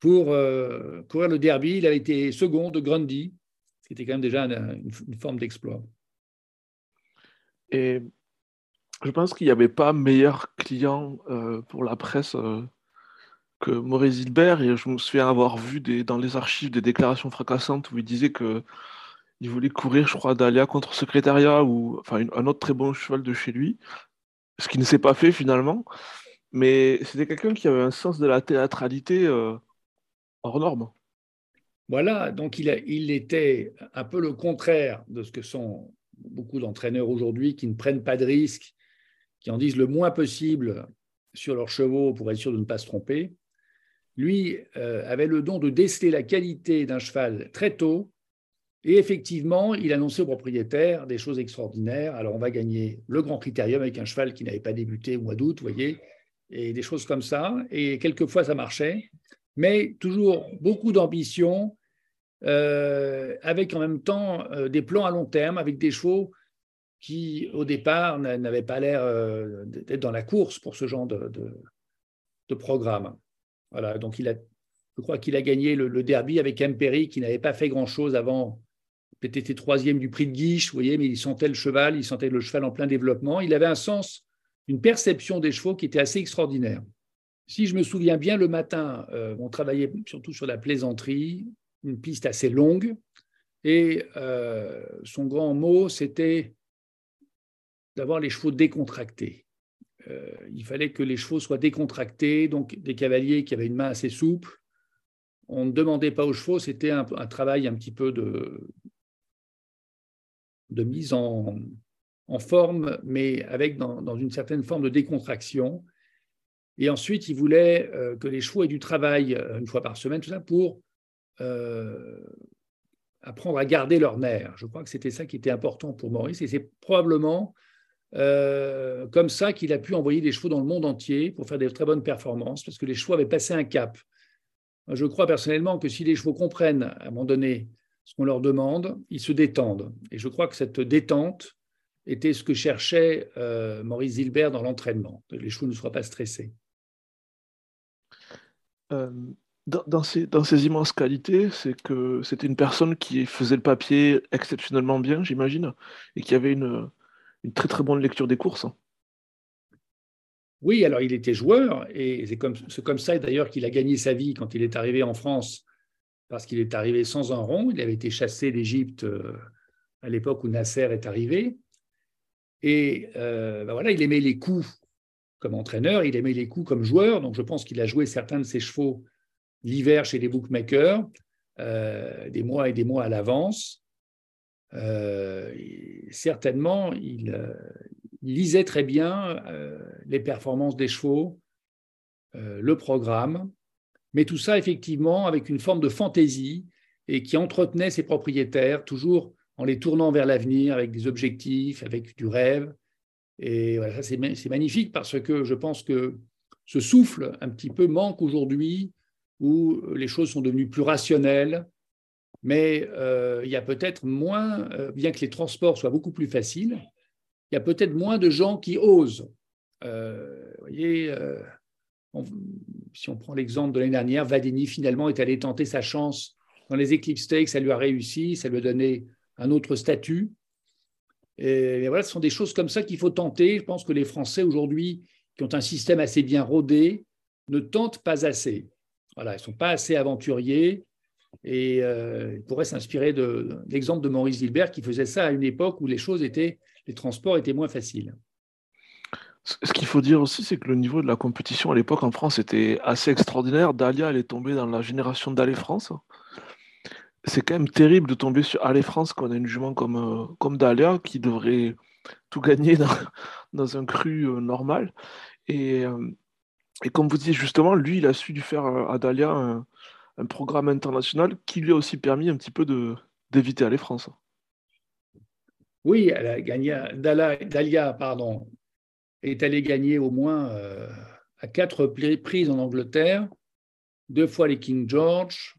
pour euh, courir le derby. Il avait été second de Grundy, ce qui était quand même déjà une, forme d'exploit. Et je pense qu'il n'y avait pas meilleur client euh, pour la presse euh, que Maurice Hilbert. Et je me souviens avoir vu dans les archives des déclarations fracassantes où il disait que il voulait courir, je crois, Dalia contre Secrétariat ou enfin un autre très bon cheval de chez lui, ce qui ne s'est pas fait finalement. Mais c'était quelqu'un qui avait un sens de la théâtralité euh, hors norme. Voilà, donc il, était un peu le contraire de ce que sont beaucoup d'entraîneurs aujourd'hui qui ne prennent pas de risques, qui en disent le moins possible sur leurs chevaux pour être sûr de ne pas se tromper. Lui euh, avait le don de déceler la qualité d'un cheval très tôt et effectivement, il annonçait au propriétaire des choses extraordinaires. Alors, on va gagner le Grand Critérium avec un cheval qui n'avait pas débuté au mois d'août, vous voyez, et des choses comme ça. Et quelquefois, ça marchait, mais toujours beaucoup d'ambition, euh, avec en même temps euh, des plans à long terme, avec des chevaux qui, au départ, n'avaient pas l'air euh, d'être dans la course pour ce genre de, programme. Voilà, donc je crois qu'il a gagné le, derby avec Imperi, qui n'avait pas fait grand-chose avant peut-être été troisième du prix de Guiche, vous voyez, mais il sentait le cheval, il sentait le cheval en plein développement. Il avait un sens, une perception des chevaux qui était assez extraordinaire. Si je me souviens bien, le matin, euh, on travaillait surtout sur la plaisanterie, une piste assez longue, et euh, son grand mot, c'était d'avoir les chevaux décontractés. Euh, il fallait que les chevaux soient décontractés, donc des cavaliers qui avaient une main assez souple. On ne demandait pas aux chevaux, c'était un, travail un petit peu de, de mise en, forme, mais avec dans, une certaine forme de décontraction. Et ensuite, il voulait que les chevaux aient du travail une fois par semaine, tout ça, pour apprendre à garder leur nerfs. Je crois que c'était ça qui était important pour Maurice. Et c'est probablement comme ça qu'il a pu envoyer des chevaux dans le monde entier pour faire des très bonnes performances, parce que les chevaux avaient passé un cap. Je crois personnellement que si les chevaux comprennent à un moment donné ce qu'on leur demande, ils se détendent. Et je crois que cette détente était ce que cherchait euh, Maurice Zilbert dans l'entraînement, que les chevaux ne soient pas stressés. Euh, dans, ces, immenses qualités, c'est que c'était une personne qui faisait le papier exceptionnellement bien, j'imagine, et qui avait une, très très bonne lecture des courses. Oui, alors il était joueur, et c'est comme, comme ça d'ailleurs qu'il a gagné sa vie quand il est arrivé en France parce qu'il est arrivé sans un rond. Il avait été chassé d'Égypte euh, à l'époque où Nasser est arrivé. Et euh, ben voilà, il aimait les coups comme entraîneur, il aimait les coups comme joueur. Donc je pense qu'il a joué certains de ses chevaux l'hiver chez les bookmakers, euh, des mois et des mois à l'avance. certainement, il, lisait très bien les performances des chevaux, le programme, mais tout ça effectivement avec une forme de fantaisie et qui entretenait ses propriétaires, toujours en les tournant vers l'avenir avec des objectifs, avec du rêve. Et voilà, c'est magnifique parce que je pense que ce souffle un petit peu manque aujourd'hui où les choses sont devenues plus rationnelles, mais euh, il y a peut-être moins, euh, bien que les transports soient beaucoup plus faciles, il y a peut-être moins de gens qui osent. Euh, vous si on prend l'exemple de l'année dernière, Vadini finalement est allé tenter sa chance dans les Eclipse Stakes, ça lui a réussi, ça lui a donné un autre statut. Et, voilà, ce sont des choses comme ça qu'il faut tenter. Je pense que les Français aujourd'hui, qui ont un système assez bien rodé, ne tentent pas assez. Voilà, ils ne sont pas assez aventuriers. Et euh, ils pourraient s'inspirer de, l'exemple de Maurice Gilbert qui faisait ça à une époque où les choses étaient, les transports étaient moins faciles. Ce qu'il faut dire aussi, c'est que le niveau de la compétition à l'époque en France était assez extraordinaire. Dalia, elle est tombée dans la génération d'Allez France. C'est quand même terrible de tomber sur Allez France quand on a une jument comme, euh, comme Dalia qui devrait tout gagner dans, un cru euh, normal. Et, euh, et, comme vous dites justement, lui, il a su faire à Dalia un, programme international qui lui a aussi permis un petit peu d'éviter Allez France. Oui, elle a gagné Dalia pardon, est allé gagner au moins euh, à quatre prises en Angleterre, deux fois les King George,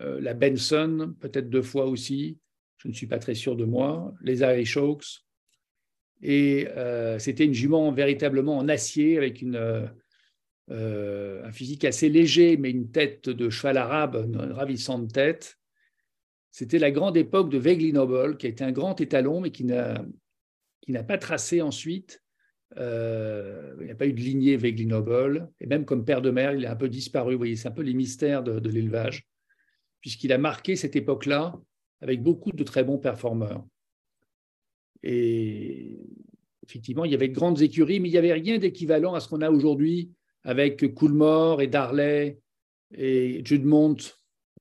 euh, la Benson, peut-être deux fois aussi, je ne suis pas très sûr de moi, les Irish Oaks. Et euh, c'était une jument véritablement en acier avec un physique assez léger, mais une tête de cheval arabe, une ravissante tête. C'était la grande époque de Vegley Noble, qui a été un grand étalon, mais qui n'a pas tracé ensuite euh, il n'y a pas eu de lignée Noble. Et même comme père de mère, il est un peu disparu. Vous voyez, c'est un peu les mystères de, l'élevage, puisqu'il a marqué cette époque-là avec beaucoup de très bons performeurs. Et effectivement, il y avait de grandes écuries, mais il n'y avait rien d'équivalent à ce qu'on a aujourd'hui avec Coolmore et Darley et Judmont,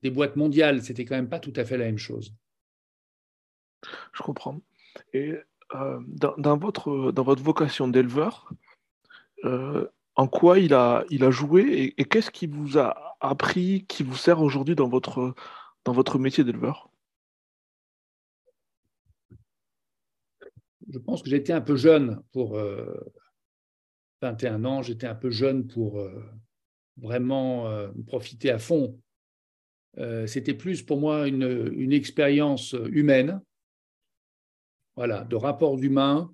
des boîtes mondiales. C'était quand même pas tout à fait la même chose. Je comprends. Et euh, dans, votre, dans votre vocation d'éleveur, euh, en quoi il a, il a joué et, qu'est-ce qui vous a appris, qui vous sert aujourd'hui dans votre, dans votre métier d'éleveur? Je pense que j'étais un peu jeune pour 21 euh, ans, j'étais un peu jeune pour vraiment profiter à fond. C'était plus pour moi une, une expérience humaine voilà, de rapports humains.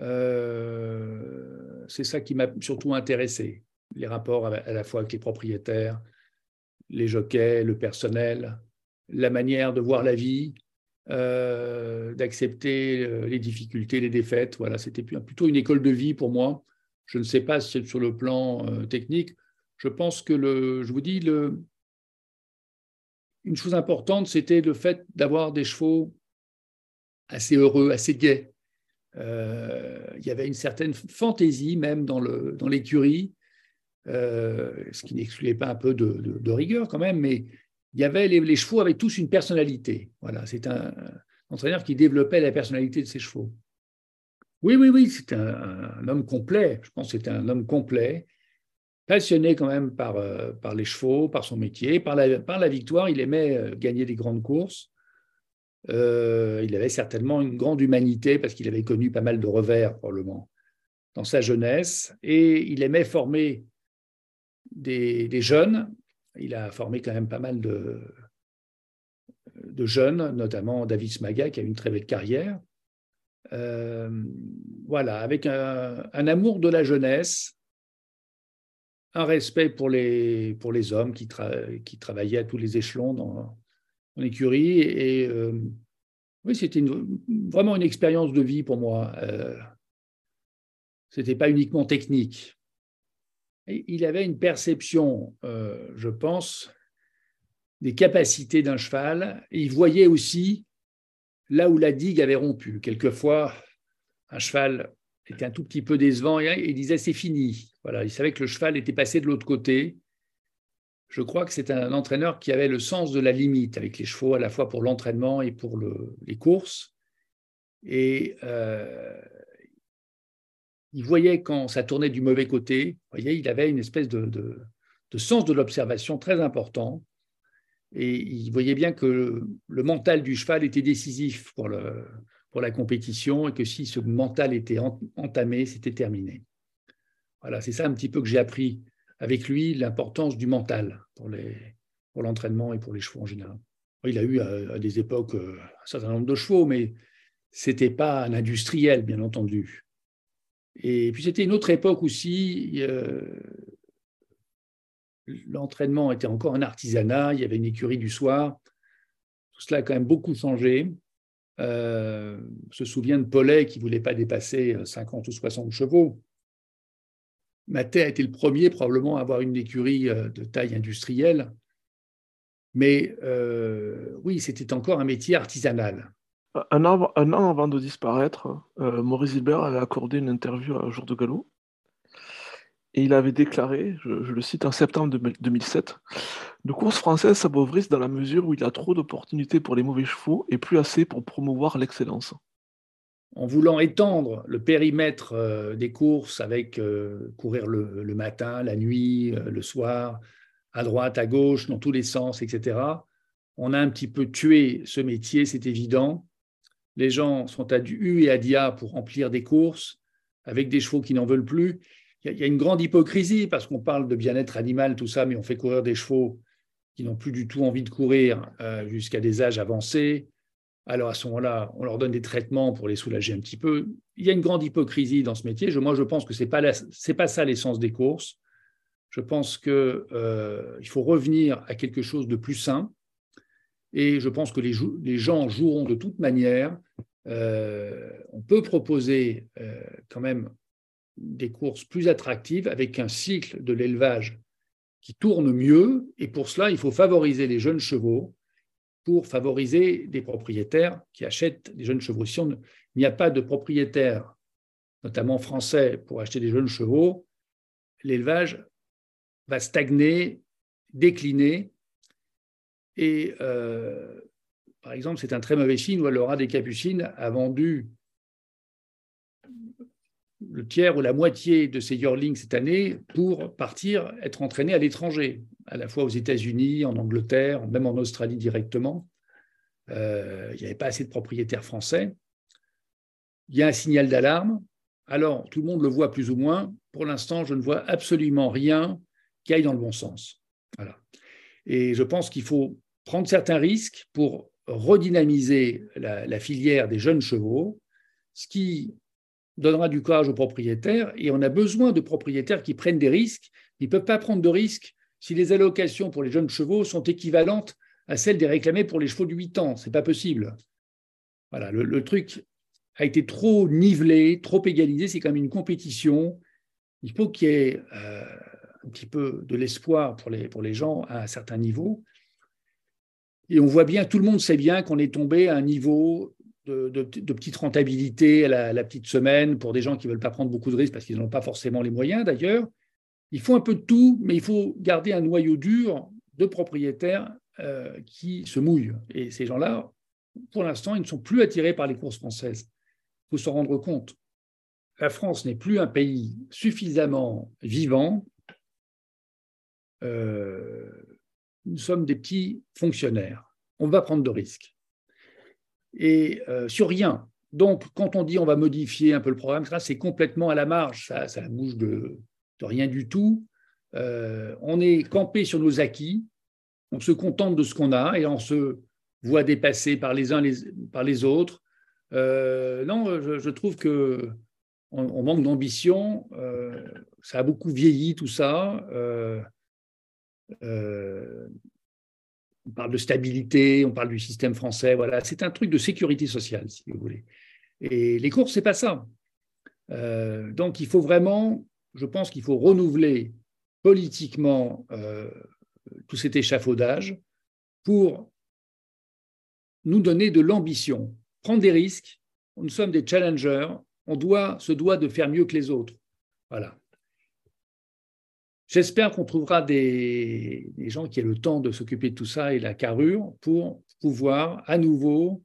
Euh, c'est ça qui m'a surtout intéressé, les rapports à la fois avec les propriétaires, les jockeys, le personnel, la manière de voir la vie, euh, d'accepter euh, les difficultés, les défaites. Voilà, c'était plutôt une école de vie pour moi. Je ne sais pas si sur le plan technique. Je pense que le, je vous dis, le, une chose importante, c'était le fait d'avoir des chevaux assez heureux, assez gai. Euh, il y avait une certaine fantaisie même dans l'écurie, dans euh, ce qui n'excluait pas un peu de, rigueur quand même, mais il y avait les, chevaux avaient tous une personnalité. Voilà, c'est un, entraîneur qui développait la personnalité de ses chevaux. Oui, oui, oui, c'était un, homme complet. Je pense que c'était un homme complet. passionné quand même par, euh, par les chevaux, par son métier, par la, par la victoire. Il aimait gagner des grandes courses. Euh, il avait certainement une grande humanité parce qu'il avait connu pas mal de revers, probablement, dans sa jeunesse. Et il aimait former des, jeunes. Il a formé quand même pas mal de, jeunes, notamment David Smaga, qui a une très belle carrière. voilà, avec un, un, amour de la jeunesse, un respect pour les, pour les hommes qui, qui travaillaient à tous les échelons dans, l'écurie. Et euh, oui, c'était vraiment une expérience de vie pour moi. Euh, Ce n'était pas uniquement technique. il avait une perception, euh, je pense, des capacités d'un cheval. Et il voyait aussi là où la digue avait rompu. Quelquefois, un cheval était un tout petit peu décevant et il disait c'est fini. Voilà, il savait que le cheval était passé de l'autre côté. Je crois que c'est un entraîneur qui avait le sens de la limite avec les chevaux, à la fois pour l'entraînement et pour les courses. Et euh, il voyait quand ça tournait du mauvais côté, il avait une espèce de, sens de l'observation très important. Et il voyait bien que le mental du cheval était décisif pour pour la compétition et que si ce mental était entamé, c'était terminé. Voilà, c'est ça un petit peu que j'ai appris avec lui, l'importance du mental pour, l'entraînement et pour les chevaux en général. Il a eu à, des époques euh, un certain nombre de chevaux, mais ce n'était pas un industriel, bien entendu. Et puis c'était une autre époque aussi, euh, l'entraînement était encore un artisanat, il y avait une écurie du soir, tout cela a quand même beaucoup changé. Euh, se souvient de Paulet qui voulait pas dépasser 50 ou 60 chevaux. Maté a été le premier probablement à avoir une écurie euh, de taille industrielle. Mais euh, oui, c'était encore un métier artisanal. Un an, avant de disparaître, Maurice Hilbert avait accordé une interview à Jour de Galop et il avait déclaré, je, le cite en septembre 2007, De course française s'appauvrissent dans la mesure où il y a trop d'opportunités pour les mauvais chevaux et plus assez pour promouvoir l'excellence. En voulant étendre le périmètre euh, des courses avec euh, courir le, matin, la nuit, euh, le soir, à droite, à gauche, dans tous les sens, etc., on a un petit peu tué ce métier, c'est évident. Les gens sont à du U et à dia pour remplir des courses avec des chevaux qui n'en veulent plus il y, a une grande hypocrisie parce qu'on parle de bien-être animal, tout ça, mais on fait courir des chevaux qui n'ont plus du tout envie de courir jusqu'à des âges avancés. Alors à ce moment-là, on leur donne des traitements pour les soulager un petit peu. Il y a une grande hypocrisie dans ce métier. moi, je pense que ce n'est pas, pas ça l'essence des courses. Je pense qu'il euh, faut revenir à quelque chose de plus sain. Et je pense que les, gens joueront de toute manière. Euh, on peut proposer quand même des courses plus attractives avec un cycle de l'élevage qui tourne mieux. Et pour cela, il faut favoriser les jeunes chevaux pour favoriser des propriétaires qui achètent des jeunes chevaux. Si il n'y a pas de propriétaires, notamment français, pour acheter des jeunes chevaux, l'élevage va stagner, décliner. Et euh, par exemple, c'est un très mauvais signe où Laura des Capucines a vendu le tiers ou la moitié de ces yearlings cette année pour partir être entraînés à l'étranger, à la fois aux États-Unis, en Angleterre, même en Australie directement. Euh, il n'y avait pas assez de propriétaires français. Il y a un signal d'alarme. Alors, tout le monde le voit plus ou moins. Pour l'instant, je ne vois absolument rien qui aille dans le bon sens. Voilà. Et je pense qu'il faut prendre certains risques pour redynamiser la, la filière des jeunes chevaux, ce qui donnera du courage aux propriétaires et on a besoin de propriétaires qui prennent des risques. Ils ne peuvent pas prendre de risques si les allocations pour les jeunes chevaux sont équivalentes à celles des réclamées pour les chevaux de 8 ans. Ce n'est pas possible. Voilà, le, truc a été trop nivelé, trop égalisé. C'est quand même une compétition. Il faut qu'il y ait euh, un petit peu de l'espoir pour les, pour les gens à un certain niveau. Et on voit bien, tout le monde sait bien qu'on est tombé à un niveau de, petites rentabilités à la, petite semaine pour des gens qui ne veulent pas prendre beaucoup de risques parce qu'ils n'ont pas forcément les moyens d'ailleurs. Il faut un peu de tout, mais il faut garder un noyau dur de propriétaires euh, qui se mouillent. Et ces gens-là, pour l'instant, ils ne sont plus attirés par les courses françaises. Il faut s'en rendre compte. La France n'est plus un pays suffisamment vivant nous sommes des petits fonctionnaires. On va prendre de risques. Et sur rien. Donc, quand on dit on va modifier un peu le programme, c'est complètement à la marge, ça, ça bouge de, rien du tout. on est campé sur nos acquis, on se contente de ce qu'on a et on se voit dépassé par les uns les, par les autres. non, je, trouve que on, manque d'ambition. ça a beaucoup vieilli tout ça. On parle de stabilité, on parle du système français. Voilà, c'est un truc de sécurité sociale, si vous voulez. Et les courses, c'est pas ça. Euh, donc, il faut vraiment, je pense qu'il faut renouveler politiquement euh, tout cet échafaudage pour nous donner de l'ambition, prendre des risques. Nous sommes des challengers. On doit, se doit de faire mieux que les autres. Voilà. J'espère qu'on trouvera des, gens qui aient le temps de s'occuper de tout ça et la carrure pour pouvoir à nouveau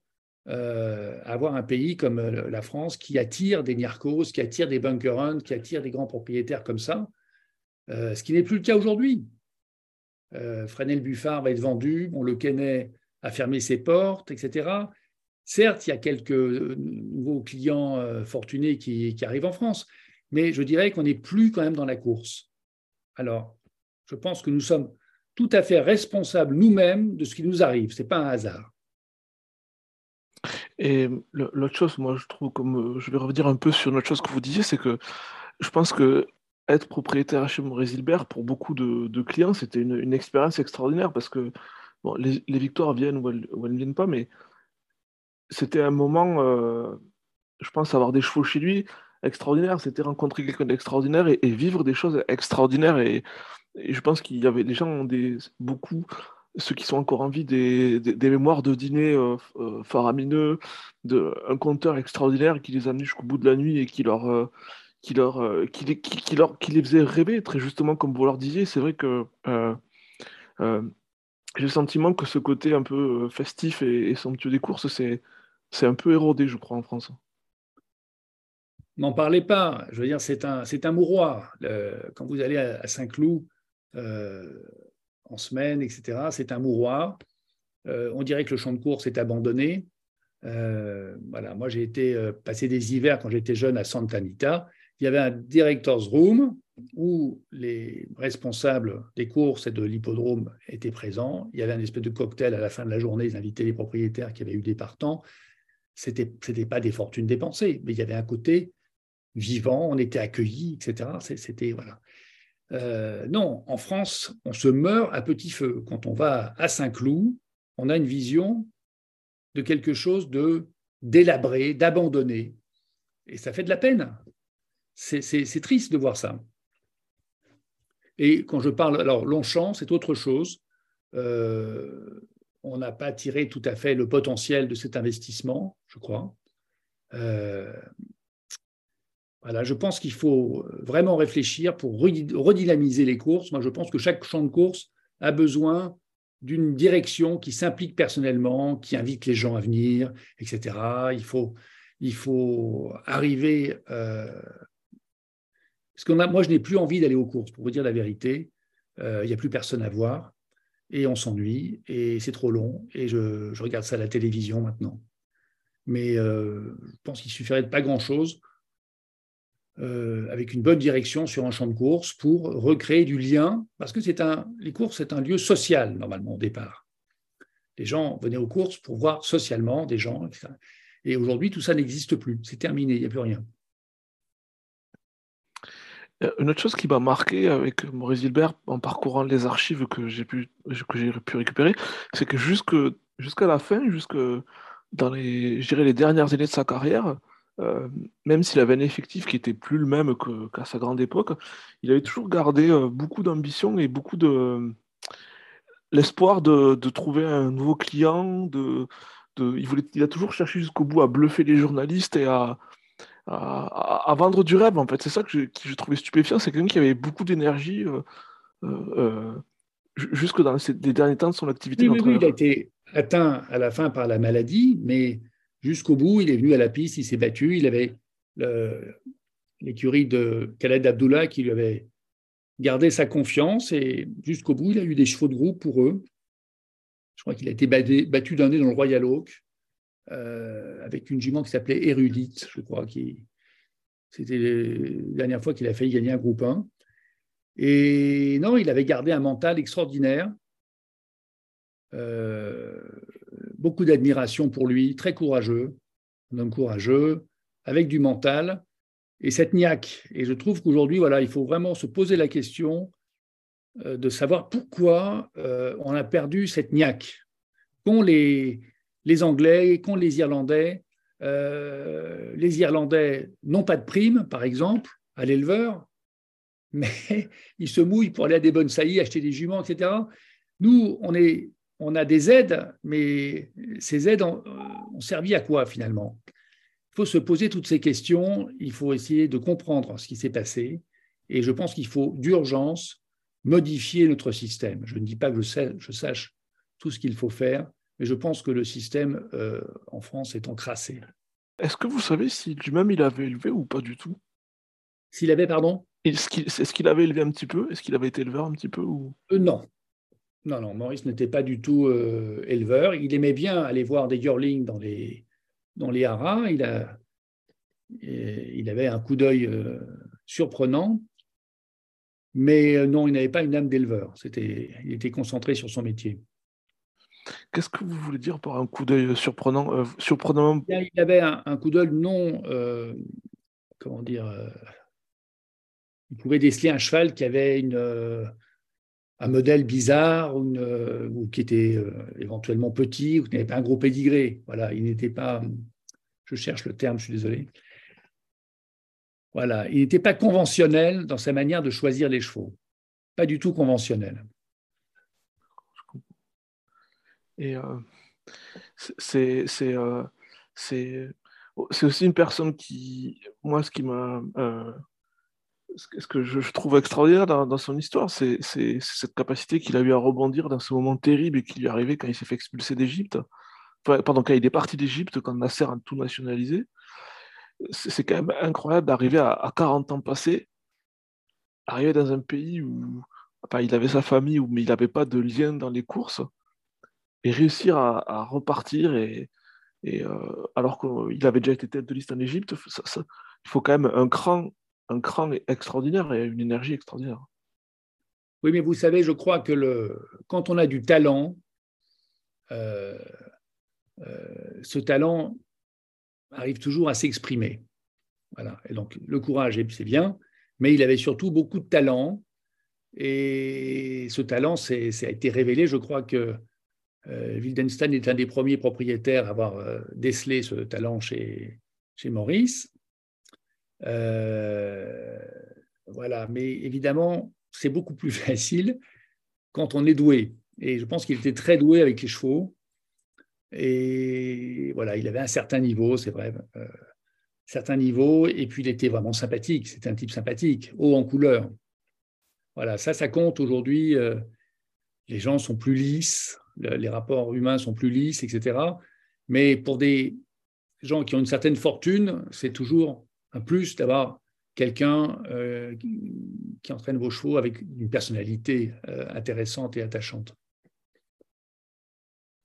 euh, avoir un pays comme euh, la France qui attire des Niarchos, qui attire des bunker qui attire des grands propriétaires comme ça, euh, ce qui n'est plus le cas aujourd'hui. Fresnel Buffard va être vendu, bon, le Kenney a fermé ses portes, etc. Certes, il y a quelques nouveaux clients fortunés qui arrivent en France, mais je dirais qu'on n'est plus quand même dans la course. Alors, je pense que nous sommes tout à fait responsables nous-mêmes de ce qui nous arrive. Ce n'est pas un hasard. Et l'autre chose, moi, je trouve, comme je vais revenir un peu sur une autre chose que vous disiez, c'est que je pense que être propriétaire chez Maurice Hilbert, pour beaucoup de, clients, c'était une, expérience extraordinaire parce que les, victoires viennent ou elles, ne viennent pas, mais c'était un moment, euh, je pense, avoir des chevaux chez lui, extraordinaire, c'était rencontrer quelqu'un d'extraordinaire et, vivre des choses extraordinaires. Et, je pense qu'il y avait des gens, beaucoup, ceux qui sont encore en vie, des, mémoires de dîner euh, euh, faramineux, de, un conteur extraordinaire qui les amenait jusqu'au bout de la nuit et qui leur, euh, qui, leur, qui, les faisait rêver, très justement, comme vous leur disiez. C'est vrai que j'ai le sentiment que ce côté un peu festif et, et somptueux des courses, c'est un peu érodé, je crois, en France. N'en parlez pas. Je veux dire, c'est un, un mouroir. quand vous allez à, Saint-Cloud euh, en semaine, etc., c'est un mouroir. Euh, on dirait que le champ de course est abandonné. Euh, voilà, moi, j'ai été passer des hivers quand j'étais jeune à Santa Anita. Il y avait un director's room où les responsables des courses et de l'hippodrome étaient présents. Il y avait un espèce de cocktail à la fin de la journée. Ils invitaient les propriétaires qui avaient eu des partants. C'était, c'était pas des fortunes dépensées, mais il y avait un côté vivant, on était accueillis, etc. C'était voilà. Euh, non, en France, on se meurt à petit feu. Quand on va à Saint-Cloud, on a une vision de quelque chose de délabré, d'abandonné. Et ça fait de la peine. C'est triste de voir ça. Et quand je parle, alors Longchamp, c'est autre chose. Euh, on n'a pas tiré tout à fait le potentiel de cet investissement, je crois. Euh, voilà, je pense qu'il faut vraiment réfléchir pour redynamiser les courses. Moi, je pense que chaque champ de course a besoin d'une direction qui s'implique personnellement, qui invite les gens à venir, etc. Il faut, il faut arriver. Euh, parce qu'on moi, je n'ai plus envie d'aller aux courses, pour vous dire la vérité. Euh, il n'y a plus personne à voir et on s'ennuie et c'est trop long et je, regarde ça à la télévision maintenant. Mais euh, je pense qu'il suffirait de pas grand-chose euh, avec une bonne direction sur un champ de course pour recréer du lien, parce que les courses, c'est un lieu social, normalement, au départ. Les gens venaient aux courses pour voir socialement des gens, etc. Et aujourd'hui, tout ça n'existe plus. C'est terminé, il n'y a plus rien. Euh, une autre chose qui m'a marqué avec Maurice Gilbert en parcourant les archives que j'ai pu, que j'ai pu récupérer, c'est que jusqu'à la fin, jusque dans les, les dernières années de sa carrière, euh, même s'il avait un effectif qui était plus le même qu'à sa grande époque, il avait toujours gardé euh, beaucoup d'ambition et beaucoup de l'espoir de, trouver un nouveau client. De, il, voulait, il a toujours cherché jusqu'au bout à bluffer les journalistes et à, à, vendre du rêve. En fait, c'est ça que je, que trouvais stupéfiant. C'est quelqu'un qui avait beaucoup d'énergie euh, jusque dans les, derniers temps de son activité. Oui, oui, il a été atteint à la fin par la maladie, mais jusqu'au bout. Il est venu à la piste, il s'est battu. Il avait l'écurie de Khaled Abdullah qui lui avait gardé sa confiance et jusqu'au bout, il a eu des chevaux de groupe pour eux. Je crois qu'il a été battu, d'un nez dans le Royal Oak euh, avec une jument qui s'appelait Érudite, je crois. Qui, c'était la dernière fois qu'il a failli gagner un groupe 1. Et non, il avait gardé un mental extraordinaire. Euh, beaucoup d'admiration pour lui, très courageux, un homme courageux, avec du mental et cette niaque. Et je trouve qu'aujourd'hui, voilà, il faut vraiment se poser la question euh, de savoir pourquoi euh, on a perdu cette niaque qu'ont les, les Anglais, qu'ont les Irlandais. Euh, les Irlandais n'ont pas de prime, par exemple, à l'éleveur, mais ils se mouillent pour aller à des bonnes saillies, acheter des juments, etc. Nous, on, est, on a des aides, mais ces aides ont, ont servi à quoi finalement? Il faut se poser toutes ces questions, il faut essayer de comprendre ce qui s'est passé, et je pense qu'il faut d'urgence modifier notre système. Je ne dis pas que je, sache tout ce qu'il faut faire, mais je pense que le système euh, en France est encrassé. Est-ce que vous savez si lui-même il avait élevé ou pas du tout? S'il avait, pardon? Est-ce qu'il avait élevé un petit peu? Est-ce qu'il avait été éleveur un petit peu ou... Euh, non. Non, non, Maurice n'était pas du tout euh, éleveur. Il aimait bien aller voir des yearlings dans les, dans les haras. Il, a, il avait un coup d'œil euh, surprenant, mais euh, non, il n'avait pas une âme d'éleveur. C'était, il était concentré sur son métier. Qu'est-ce que vous voulez dire par un coup d'œil surprenant, surprenant Il avait un, coup d'œil non, comment dire, il pouvait déceler un cheval qui avait une, un modèle bizarre ou, ou qui était éventuellement petit ou qui n'avait pas un gros pédigré. Voilà, il n'était pas, je cherche le terme, je suis désolé. Voilà, il n'était pas conventionnel dans sa manière de choisir les chevaux. Pas du tout conventionnel. Et euh, c'est euh, c'est aussi une personne qui, moi, ce qui m'a, euh, ce que je, trouve extraordinaire dans, son histoire, c'est cette capacité qu'il a eu à rebondir dans ce moment terrible qui lui est arrivé quand il s'est fait expulser d'Égypte. Enfin, pardon, quand il est parti d'Égypte, quand Nasser a tout nationalisé c'est quand même incroyable d'arriver à, 40 ans passés, arriver dans un pays où il avait sa famille, mais il n'avait pas de lien dans les courses, et réussir à, repartir, et, euh, alors qu'il avait déjà été tête de liste en Égypte, il faut quand même un cran, un cran extraordinaire et une énergie extraordinaire. Oui, mais vous savez, je crois que le, quand on a du talent, euh, euh, ce talent, arrive toujours à s'exprimer. Voilà. Et donc, le courage, c'est bien, mais il avait surtout beaucoup de talent. Et ce talent, ça a été révélé. Je crois que euh, Wildenstein est un des premiers propriétaires à avoir décelé ce talent chez, chez Maurice. Euh, voilà. Mais évidemment, c'est beaucoup plus facile quand on est doué. Et je pense qu'il était très doué avec les chevaux. Et voilà, il avait un certain niveau, c'est vrai, euh, certain niveau, et puis il était vraiment sympathique, c'était un type sympathique, haut en couleur. Voilà, ça, ça compte aujourd'hui. Euh, les gens sont plus lisses, les rapports humains sont plus lisses, etc. Mais pour des gens qui ont une certaine fortune, c'est toujours un plus d'avoir quelqu'un euh, qui entraîne vos chevaux avec une personnalité intéressante et attachante.